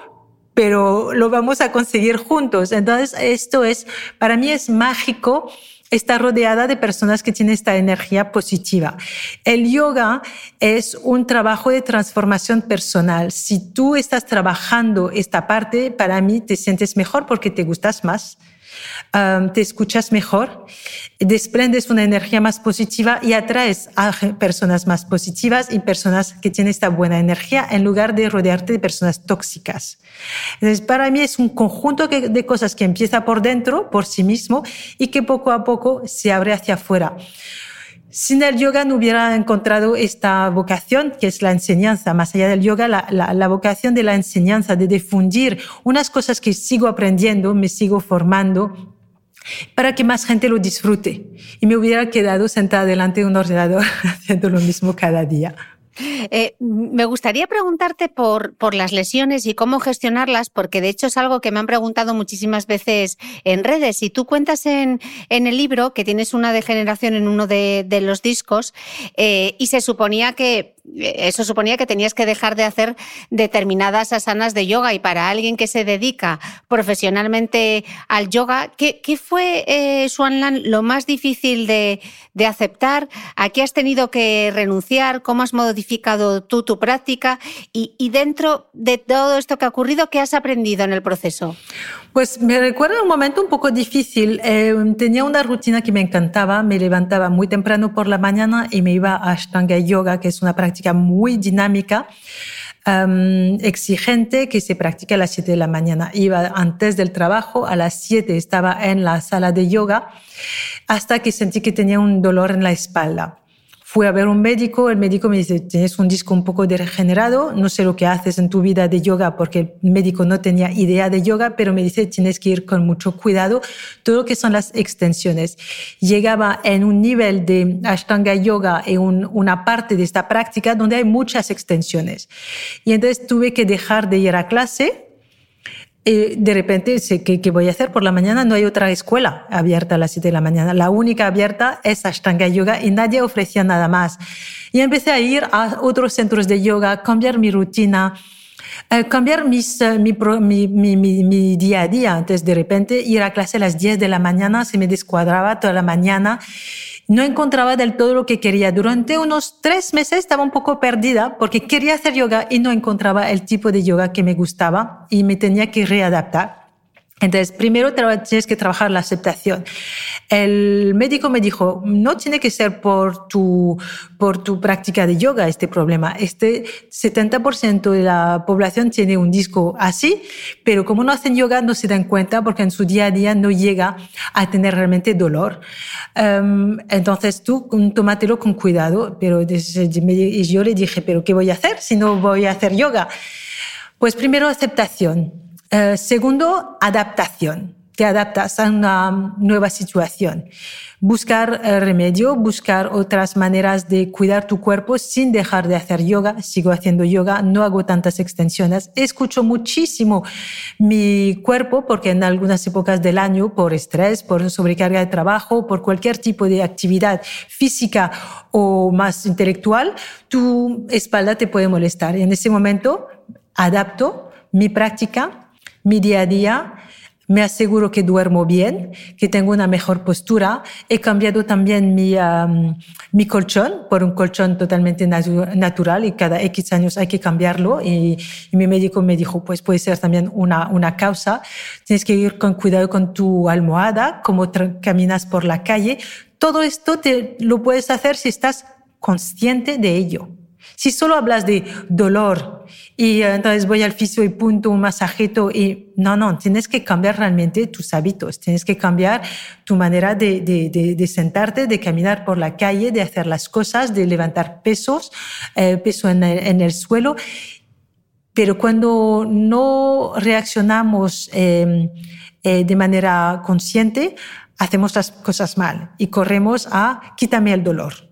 pero lo vamos a conseguir juntos. Entonces, esto es, para mí es mágico está rodeada de personas que tienen esta energía positiva. El yoga es un trabajo de transformación personal. Si tú estás trabajando esta parte, para mí te sientes mejor porque te gustas más te escuchas mejor, desprendes una energía más positiva y atraes a personas más positivas y personas que tienen esta buena energía en lugar de rodearte de personas tóxicas. Entonces, para mí es un conjunto de cosas que empieza por dentro, por sí mismo, y que poco a poco se abre hacia afuera. Sin el yoga no hubiera encontrado esta vocación, que es la enseñanza, más allá del yoga, la, la, vocación de la enseñanza, de difundir unas cosas que sigo aprendiendo, me sigo formando, para que más gente lo disfrute. Y me hubiera quedado sentada delante de un ordenador haciendo lo mismo cada día. Eh, me gustaría preguntarte por, por las lesiones y cómo gestionarlas, porque de hecho es algo que me han preguntado muchísimas veces en redes. Y tú cuentas en, en el libro que tienes una degeneración en uno de, los discos eh, y se suponía que eso suponía que tenías que dejar de hacer determinadas asanas de yoga y para alguien que se dedica profesionalmente al yoga, ¿qué, fue, eh, Swanlan, lo más difícil de, aceptar? ¿A qué has tenido que renunciar? ¿Cómo has modificado tú tu práctica? Y, y dentro de todo esto que ha ocurrido, ¿qué has aprendido en el proceso? Pues me recuerda un momento un poco difícil. Eh, tenía una rutina que me encantaba. Me levantaba muy temprano por la mañana y me iba a Ashtanga Yoga, que es una práctica muy dinámica, exigente, que se practica a las 7 de la mañana. Iba antes del trabajo, a las 7 estaba en la sala de yoga, hasta que sentí que tenía un dolor en la espalda. Fui a ver un médico, el médico me dice, tienes un disco un poco degenerado, no sé lo que haces en tu vida de yoga, porque el médico no tenía idea de yoga, pero me dice, tienes que ir con mucho cuidado, todo lo que son las extensiones. Llegaba en un nivel de Ashtanga Yoga, en una parte de esta práctica donde hay muchas extensiones. Y entonces tuve que dejar de ir a clase, y de repente, ¿qué, ¿qué, voy a hacer? Por la mañana no hay otra escuela abierta a las 7 de la mañana. La única abierta es Ashtanga Yoga y nadie ofrecía nada más. Y empecé a ir a otros centros de yoga, cambiar mi rutina, eh, cambiar mis, eh, mi, mi, mi, mi, día a día. Entonces, de repente, ir a clase a las 10 de la mañana se me descuadraba toda la mañana no encontraba del todo lo que quería. Durante unos tres meses estaba un poco perdida porque quería hacer yoga y no encontraba el tipo de yoga que me gustaba y me tenía que readaptar. Entonces, primero tienes que trabajar la aceptación. El médico me dijo, no tiene que ser por tu, por tu práctica de yoga este problema. Este 70% de la población tiene un disco así, pero como no hacen yoga no se dan cuenta porque en su día a día no llega a tener realmente dolor. Um, entonces tú tómatelo con cuidado, pero yo le dije, pero ¿qué voy a hacer si no voy a hacer yoga? Pues primero aceptación. Uh, segundo, adaptación te adaptas a una nueva situación. Buscar eh, remedio, buscar otras maneras de cuidar tu cuerpo sin dejar de hacer yoga. Sigo haciendo yoga, no hago tantas extensiones. Escucho muchísimo mi cuerpo porque en algunas épocas del año, por estrés, por sobrecarga de trabajo, por cualquier tipo de actividad física o más intelectual, tu espalda te puede molestar. Y en ese momento adapto mi práctica, mi día a día, me aseguro que duermo bien, que tengo una mejor postura. He cambiado también mi, mi colchón por un colchón totalmente natural y cada X años hay que cambiarlo. Y, mi médico me dijo, pues puede ser también una, una causa. Tienes que ir con cuidado con tu almohada, cómo caminas por la calle. Todo esto te lo puedes hacer si estás consciente de ello. Si solo hablas de dolor y eh, entonces voy al fisio y punto un masajito y no, no, tienes que cambiar realmente tus hábitos, tienes que cambiar tu manera de, sentarte, de caminar por la calle, de hacer las cosas, de levantar pesos, eh, peso en el, en el, suelo. Pero cuando no reaccionamos em, eh, de manera consciente, hacemos las cosas mal y corremos a quítame el dolor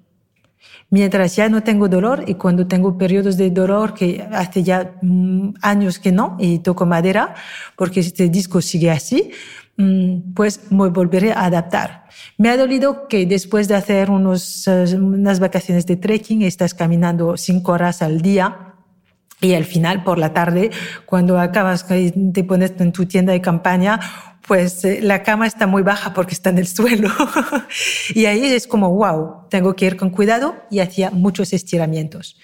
mientras ya no tengo dolor y cuando tengo periodos de dolor que hace ya mm, años que no y toco madera porque este disco sigue así, mm, pues me volveré a adaptar. Me ha dolido que después de hacer unos, eh, unas vacaciones de trekking estás caminando cinco horas al día y al final, por la tarde, cuando acabas, te pones en tu tienda de campaña, pues eh, la cama está muy baja porque está en el suelo. y ahí es como, wow, tengo que ir con cuidado y hacía muchos estiramientos.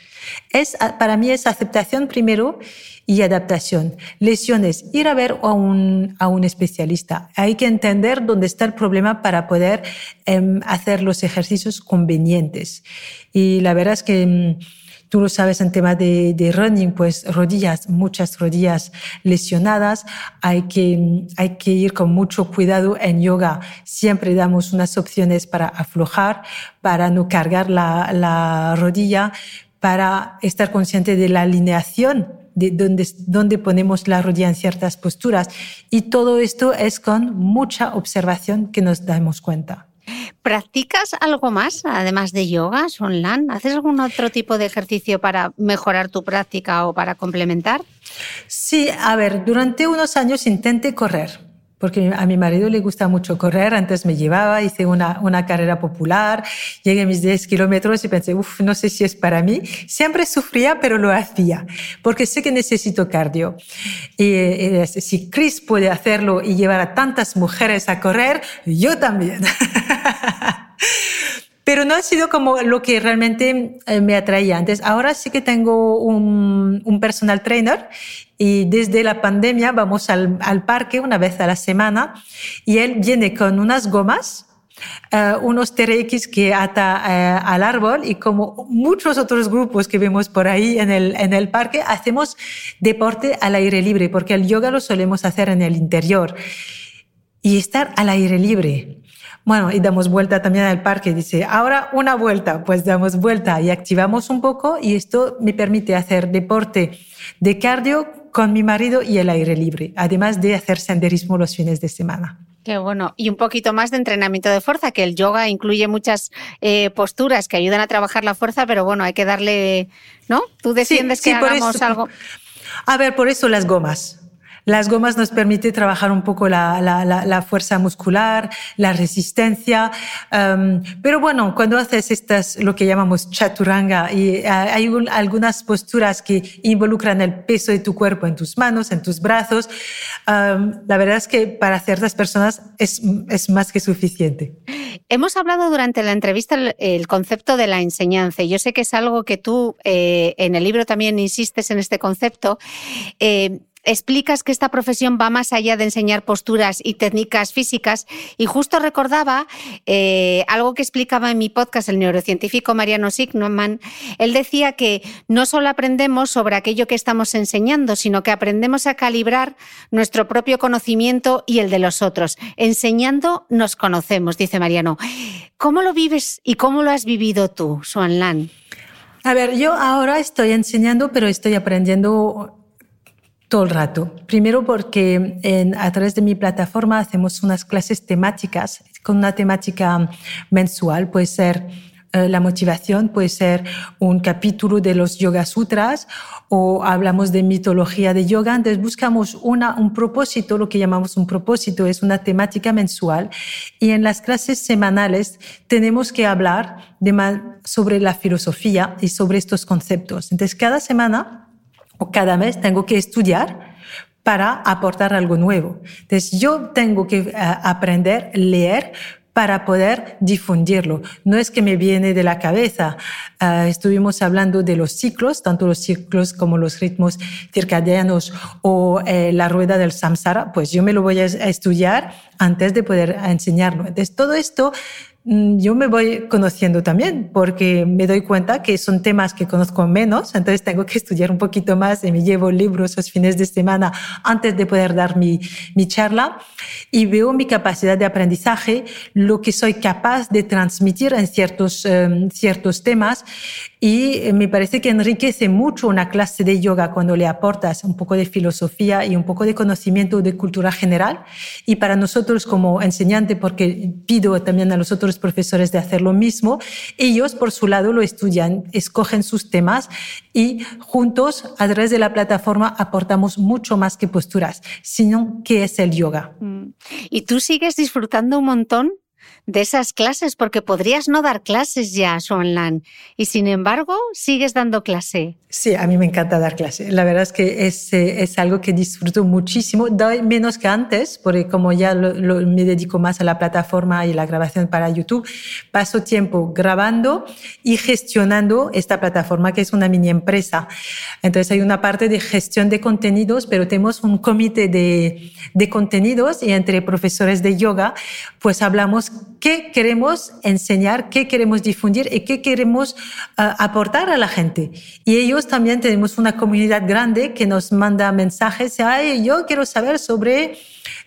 Es, para mí es aceptación primero y adaptación. Lesiones, ir a ver a un, a un especialista. Hay que entender dónde está el problema para poder em, hacer los ejercicios convenientes. Y la verdad es que... Em, Tú lo sabes en tema de, de, running, pues rodillas, muchas rodillas lesionadas. Hay que, hay que ir con mucho cuidado en yoga. Siempre damos unas opciones para aflojar, para no cargar la, la rodilla, para estar consciente de la alineación de dónde, dónde ponemos la rodilla en ciertas posturas. Y todo esto es con mucha observación que nos damos cuenta. ¿Practicas algo más, además de yoga, Sonlan? ¿Haces algún otro tipo de ejercicio para mejorar tu práctica o para complementar? Sí, a ver, durante unos años intenté correr porque a mi marido le gusta mucho correr, antes me llevaba, hice una, una carrera popular, llegué a mis 10 kilómetros y pensé, uff, no sé si es para mí. Siempre sufría, pero lo hacía, porque sé que necesito cardio. Y, y si Chris puede hacerlo y llevar a tantas mujeres a correr, yo también. pero no ha sido como lo que realmente eh, me atraía antes. Ahora sí que tengo un, personal trainer y desde la pandemia vamos al, parque una vez a la semana y él viene con unas gomas, uh, unos TRX que ata uh, al árbol y como muchos otros grupos que vemos por ahí en el, en el parque, hacemos deporte al aire libre porque el yoga lo solemos hacer en el interior y estar al aire libre bueno, y damos vuelta también al parque. Dice, ahora una vuelta, pues damos vuelta y activamos un poco y esto me permite hacer deporte de cardio con mi marido y el aire libre, además de hacer senderismo los fines de semana. Qué bueno. Y un poquito más de entrenamiento de fuerza, que el yoga incluye muchas eh, posturas que ayudan a trabajar la fuerza, pero bueno, hay que darle, ¿no? Tú defiendes que hagamos algo. A ver, por eso las gomas. Las gomas nos permiten trabajar un poco la, fuerza muscular, la resistencia. Um, pero bueno, cuando haces estas, lo que llamamos chaturanga, y eh, hay algunas posturas que involucran el peso de tu cuerpo en tus manos, en tus brazos, um, la verdad es que para ciertas personas es, es más que suficiente. Hemos hablado durante la entrevista el, concepto de la enseñanza. Yo sé que es algo que tú eh, en el libro también insistes en este concepto. Eh, explicas que esta profesión va más allá de enseñar posturas y técnicas físicas y justo recordaba eh, algo que explicaba en mi podcast el neurocientífico Mariano Signoman. Él decía que no solo aprendemos sobre aquello que estamos enseñando, sino que aprendemos a calibrar nuestro propio conocimiento y el de los otros. Enseñando nos conocemos, dice Mariano. ¿Cómo lo vives y cómo lo has vivido tú, Suan Lan? A ver, yo ahora estoy enseñando, pero estoy aprendiendo todo el rato. Primero porque a través de mi plataforma hacemos unas clases temáticas con una temática mensual. Puede ser eh, la motivación, puede ser un capítulo de los Yoga Sutras o hablamos de mitología de yoga. Entonces buscamos una, un propósito, lo que llamamos un propósito, es una temática mensual. Y en las clases semanales tenemos que hablar de, sobre la filosofía y sobre estos conceptos. Entonces cada semana o cada mes tengo que estudiar para aportar algo nuevo. Entonces yo tengo que eh, aprender, leer, para poder difundirlo. No es que me viene de la cabeza. Ah, estuvimos hablando de los ciclos, tanto los ciclos como los ritmos circadianos o eh, la rueda del samsara, pues yo me lo voy a estudiar antes de poder enseñarlo. Entonces, todo esto yo me voy conociendo también porque me doy cuenta que son temas que conozco menos, entonces tengo que estudiar un poquito más y me llevo libros los fines de semana antes de poder dar mi, mi charla. Y veo mi capacidad de aprendizaje, lo que soy capaz de transmitir en ciertos, em, ciertos temas y me parece que enriquece mucho una clase de yoga cuando le aportas un poco de filosofía y un poco de conocimiento de cultura general. Y para nosotros como enseñante, porque pido también a los otros profesores de hacer lo mismo, ellos por su lado lo estudian, escogen sus temas y juntos a través de la plataforma aportamos mucho más que posturas, sino que es el yoga. Mm. ¿Y tú sigues disfrutando un montón de esas clases, porque podrías no dar clases ya, online y sin embargo sigues dando clase. Sí, a mí me encanta dar clase. La verdad es que es, eh, es algo que disfruto muchísimo. Doy menos que antes, porque como ya me dedico más a la plataforma y la grabación para YouTube, paso tiempo grabando y gestionando esta plataforma, que es una mini empresa. Entonces hay una parte de gestión de contenidos, pero tenemos un comité de, de contenidos y entre profesores de yoga, pues hablamos qué queremos enseñar, qué queremos difundir y qué queremos ah, aportar a la gente. Y ellos también tenemos una comunidad grande que nos manda mensajes, ay, yo quiero saber sobre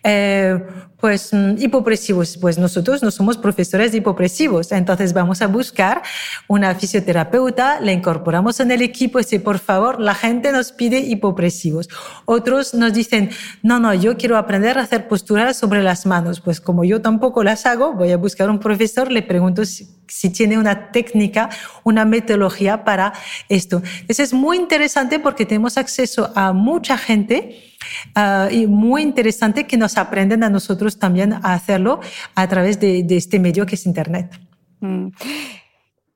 eh, pues mm, hipopresivos, pues nosotros no somos profesores de hipopresivos, entonces vamos a buscar una fisioterapeuta, la incorporamos en el equipo y si por favor la gente nos pide hipopresivos. Otros nos dicen, no, no, yo quiero aprender a hacer posturas sobre las manos, pues como yo tampoco las hago, voy a buscar un profesor, le pregunto si, si tiene una técnica, una metodología para esto. Eso es muy interesante porque tenemos acceso a mucha gente Ah, y muy interesante que nos aprenden a nosotros también a hacerlo a través de, este medio que es Internet. Mm.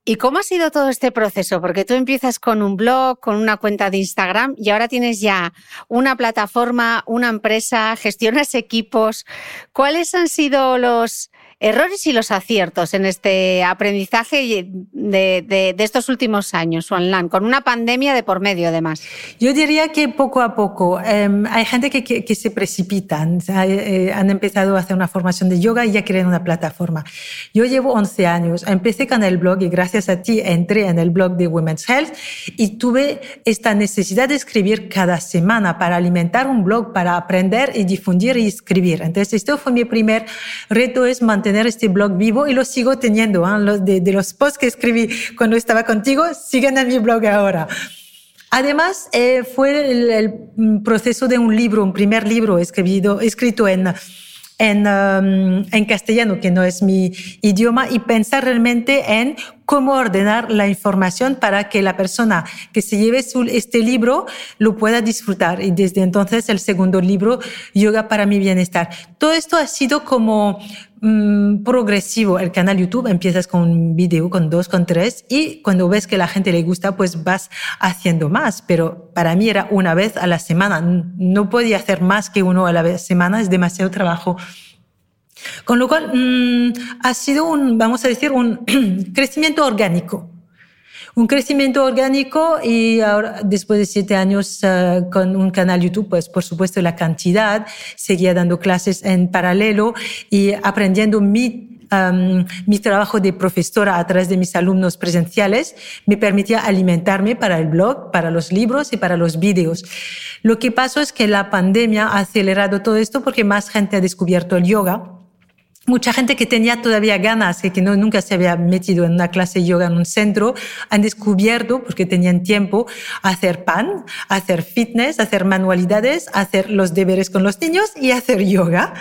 ¿Y cómo ha sido todo este proceso? Porque tú empiezas con un blog, con una cuenta de Instagram y ahora tienes ya una plataforma, una empresa, gestionas equipos. ¿Cuáles han sido los, errores y los aciertos en este aprendizaje de, de, de estos últimos años, online, con una pandemia de por medio además? Yo diría que poco a poco. Em, hay gente que, que, se precipitan, eh, han empezado a hacer una formación de yoga y ya quieren una plataforma. Yo llevo 11 años, empecé con el blog y gracias a ti entré en el blog de Women's Health y tuve esta necesidad de escribir cada semana para alimentar un blog, para aprender y difundir y escribir. Entonces, esto fue mi primer reto, es mantener tener este blog vivo y lo sigo teniendo. ¿eh? Los de, los posts que escribí cuando estaba contigo siguen en mi blog ahora. Además, eh, fue el, proceso de un libro, un primer libro escrito, escrito en, en, um, en castellano, que no es mi idioma, y pensar realmente en cómo ordenar la información para que la persona que se lleve este libro lo pueda disfrutar. Y desde entonces el segundo libro, Yoga para mi bienestar. Todo esto ha sido como mm, progresivo. El canal YouTube empiezas con un video, con dos, con tres, y cuando ves que la gente le gusta, pues vas haciendo más. Pero para mí era una vez a la semana. No podía hacer más que uno a la semana, es demasiado trabajo. Con lo cual, mm, ha sido un, vamos a decir, un crecimiento orgánico. Un crecimiento orgánico y ahora, después de siete años eh, con un canal YouTube, pues por supuesto la cantidad, seguía dando clases en paralelo y aprendiendo mi mi trabajo de profesora a través de mis alumnos presenciales me permitía alimentarme para el blog, para los libros y para los vídeos. Lo que pasó es que la pandemia ha acelerado todo esto porque más gente ha descubierto el yoga mucha gente que tenía todavía ganas, que no, nunca se había metido en una clase de yoga en un centro, han descubierto, porque tenían tiempo, hacer pan, hacer fitness, hacer manualidades, hacer los deberes con los niños y hacer yoga.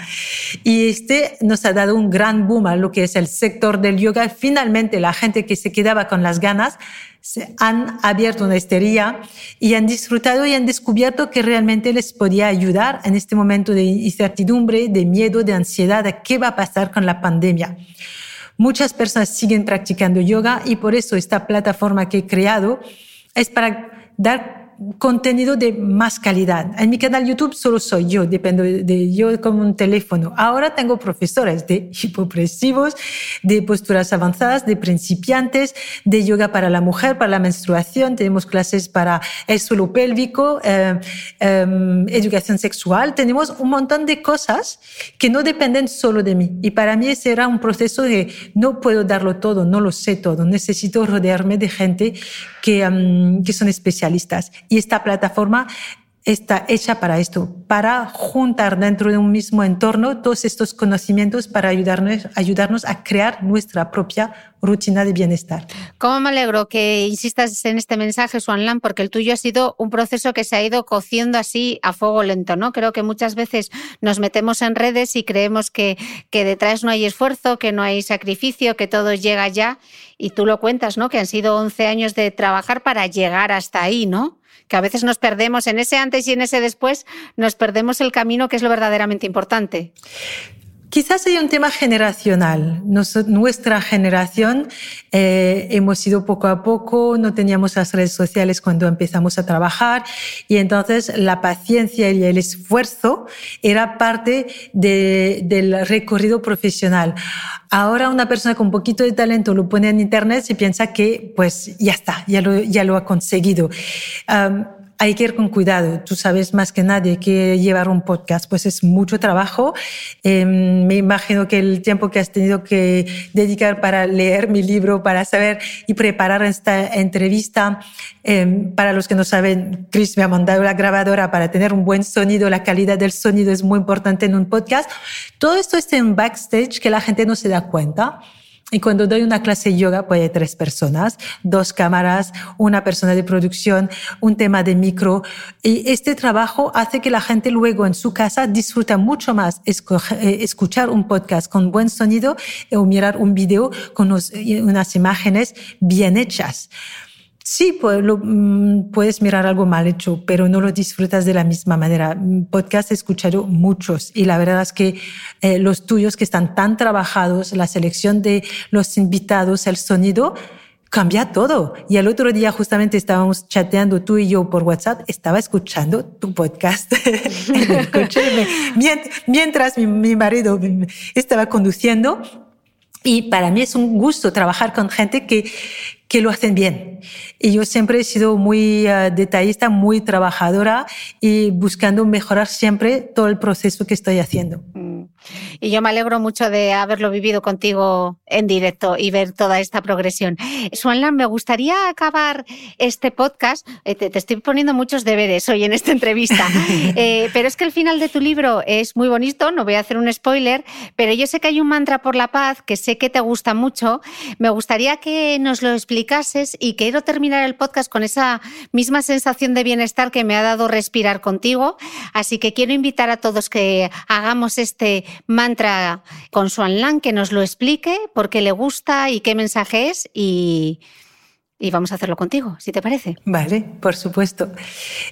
Y este nos ha dado un gran boom a lo que es el sector del yoga. Finalmente, la gente que se quedaba con las ganas se han abierto una histeria y han disfrutado y han descubierto que realmente les podía ayudar en este momento de incertidumbre, de miedo, de ansiedad, de qué va a pasar con la pandemia. Muchas personas siguen practicando yoga y por eso esta plataforma que he creado es para dar contenido de más calidad. En mi canal YouTube solo soy yo, dependo de yo como un teléfono. Ahora tengo profesores de hipopresivos, de posturas avanzadas, de principiantes, de yoga para la mujer, para la menstruación. Tenemos clases para el suelo pélvico, eh, em, educación sexual. Tenemos un montón de cosas que no dependen solo de mí. Y para mí será un proceso de no puedo darlo todo, no lo sé todo. Necesito rodearme de gente que, em, que son especialistas. Y esta plataforma está hecha para esto, para juntar dentro de un mismo entorno todos estos conocimientos para ayudarnos, ayudarnos a crear nuestra propia rutina de bienestar. Cómo me alegro que insistas en este mensaje, Swan porque el tuyo ha sido un proceso que se ha ido cociendo así a fuego lento, ¿no? Creo que muchas veces nos metemos en redes y creemos que, que detrás no hay esfuerzo, que no hay sacrificio, que todo llega ya. Y tú lo cuentas, ¿no? Que han sido 11 años de trabajar para llegar hasta ahí, ¿no? Que a veces nos perdemos en ese antes y en ese después, nos perdemos el camino que es lo verdaderamente importante. Quizás hay un tema generacional. nuestra generación eh, hemos ido poco a poco, no teníamos las redes sociales cuando empezamos a trabajar y entonces la paciencia y el esfuerzo era parte del recorrido profesional. Ahora una persona con poquito de talento lo pone en internet y piensa que pues ya está, ya lo, ya lo ha conseguido hay que ir con cuidado. Tú sabes más que nadie que llevar un podcast, pues es mucho trabajo. Em, me imagino que el tiempo que has tenido que dedicar para leer mi libro, para saber y preparar esta entrevista, em, para los que no saben, Chris me ha mandado la grabadora para tener un buen sonido. La calidad del sonido es muy importante en un podcast. Todo esto está en backstage que la gente no se da cuenta. Y cuando doy una clase de yoga, puede hay tres personas, dos cámaras, una persona de producción, un tema de micro. Y este trabajo hace que la gente luego en su casa disfruta mucho más eh, escuchar un podcast con buen sonido o mirar un video con unas imágenes bien hechas. Sí, pues, mm, puedes mirar algo mal hecho, pero no lo disfrutas de la misma manera. Mm, podcast he escuchado muchos y la verdad es que eh, los tuyos que están tan trabajados, la selección de los invitados, el sonido, cambia todo. Y el otro día justamente estábamos chateando tú y yo por WhatsApp, estaba escuchando tu podcast mientras mi, mi marido estaba conduciendo. Y para mí es un gusto trabajar con gente que, que lo hacen bien. Y yo siempre he sido muy uh, detallista, muy trabajadora y buscando mejorar siempre todo el proceso que estoy haciendo. Mm. Y yo me alegro mucho de haberlo vivido contigo en directo y ver toda esta progresión. Swanlan, me gustaría acabar este podcast. Eh, te, estoy poniendo muchos deberes hoy en esta entrevista, eh, pero es que el final de tu libro es muy bonito, no voy a hacer un spoiler, pero yo sé que hay un mantra por la paz que sé que te gusta mucho. Me gustaría que nos lo y quiero terminar el podcast con esa misma sensación de bienestar que me ha dado respirar contigo. Así que quiero invitar a todos que hagamos este mantra con Swan Lang, que nos lo explique, por qué le gusta y qué mensaje es y, y vamos a hacerlo contigo, si te parece. Vale, por supuesto.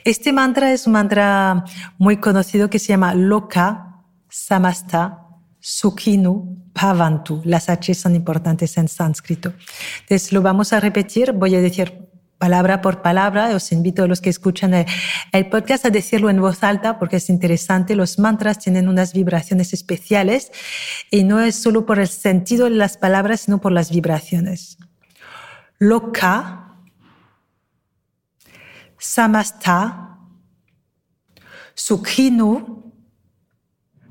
Este mantra es un mantra muy conocido que se llama Loka Samasta Sukhinu Bhavantu. Las H son importantes en sánscrito. Entonces lo vamos a repetir. Voy a decir palabra por palabra. Os invito a los que escuchan el, podcast a decirlo en voz alta porque es interesante. Los mantras tienen unas vibraciones especiales y no es solo por el sentido de las palabras, sino por las vibraciones. Loka, Samastha, Sukhinu,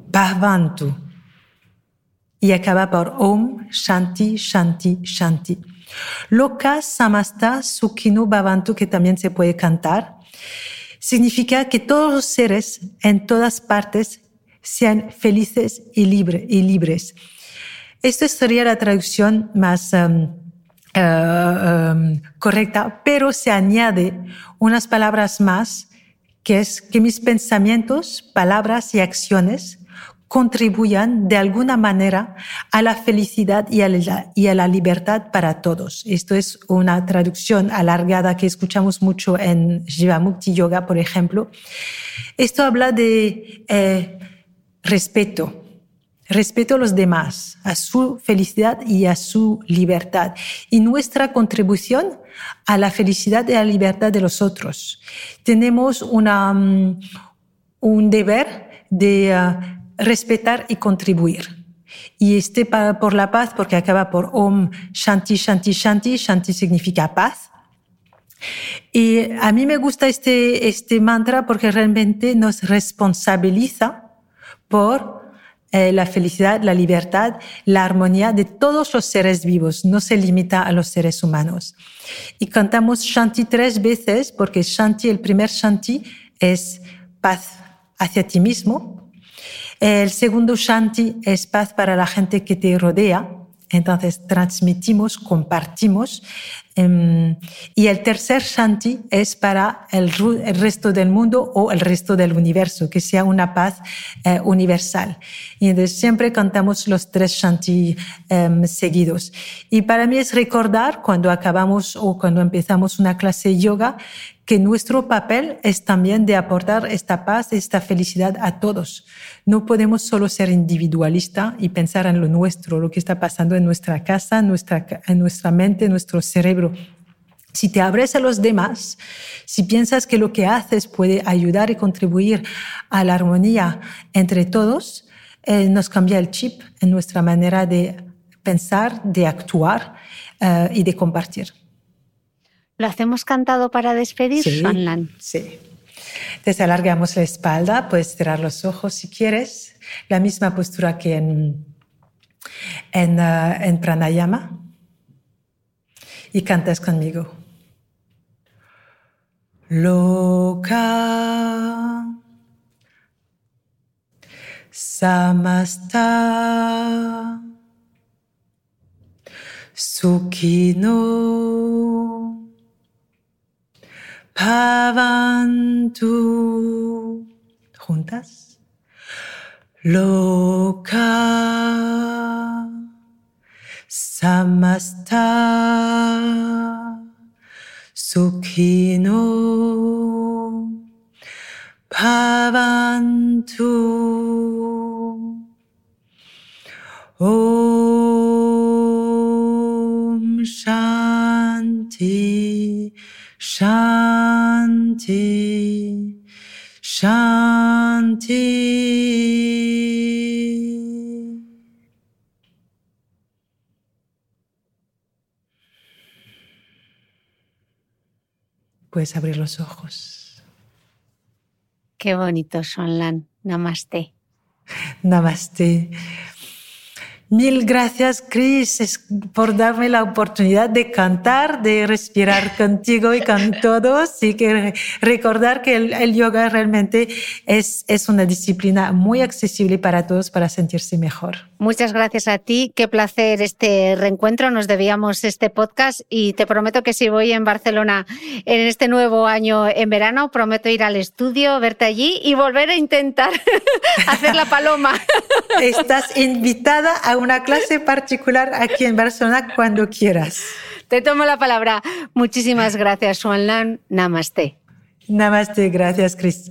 Bhavantu. Y acaba por Om, Shanti, Shanti, Shanti. Loka, Samastha, Sukhinu, Bhavantu, que también se puede cantar, significa que todos los seres en todas partes sean felices y, y libres. Esto sería la traducción más um, uh, um, correcta, pero se añade unas palabras más, que es que mis pensamientos, palabras y acciones contribuyan de alguna manera a la felicidad y a la, y a la, libertad para todos. Esto es una traducción alargada que escuchamos mucho en Jivamukti Yoga, por ejemplo. Esto habla de eh, respeto, respeto a los demás, a su felicidad y a su libertad, y nuestra contribución a la felicidad y a la libertad de los otros. Tenemos una, um, un deber de uh, respetar y contribuir. Y este por la paz, porque acaba por Om Shanti, Shanti, Shanti. Shanti significa paz. Y a mí me gusta este, este mantra porque realmente nos responsabiliza por eh, la felicidad, la libertad, la armonía de todos los seres vivos, no se limita a los seres humanos. Y cantamos Shanti tres veces porque Shanti, el primer Shanti es paz hacia ti mismo. El segundo Shanti es paz para la gente que te rodea. Entonces transmitimos, compartimos. Em, y el tercer Shanti es para el, resto del mundo o el resto del universo, que sea una paz eh, universal. Y entonces siempre cantamos los tres Shanti em, seguidos. Y para mí es recordar cuando acabamos o cuando empezamos una clase de yoga que nuestro papel es también de aportar esta paz, esta felicidad a todos. No podemos solo ser individualista y pensar en lo nuestro, lo que está pasando en nuestra casa, nuestra, en nuestra mente, en nuestro cerebro. Si te abres a los demás, si piensas que lo que haces puede ayudar y contribuir a la armonía entre todos, eh, nos cambia el chip en nuestra manera de pensar, de actuar eh, y de compartir. ¿Lo hacemos cantado para despedir, sí, Sí. Entonces alargamos la espalda, puedes cerrar los ojos si quieres. La misma postura que en, en, uh, en pranayama. Y cantas conmigo. Loka Samasta Sukino Pavantu. Juntas. Loka. Samasta. Sukhino. Pavantu. Om Shanti. Shanti, Shanti. Puedes abrir los ojos. Qué bonito, Sonlan. Namaste. Namaste. Mil gracias, Chris, por darme la oportunidad de cantar, de respirar contigo y con todos y que recordar que el, yoga realmente es, es una disciplina muy accesible para todos para sentirse mejor. Muchas gracias a ti. Qué placer este reencuentro. Nos debíamos este podcast y te prometo que si voy en Barcelona en este nuevo año en verano, prometo ir al estudio, verte allí y volver a intentar hacer la paloma. Estás invitada a una clase particular aquí en Barcelona cuando quieras. Te tomo la palabra. Muchísimas gracias, Lan. Namaste. Namaste, gracias, Cris.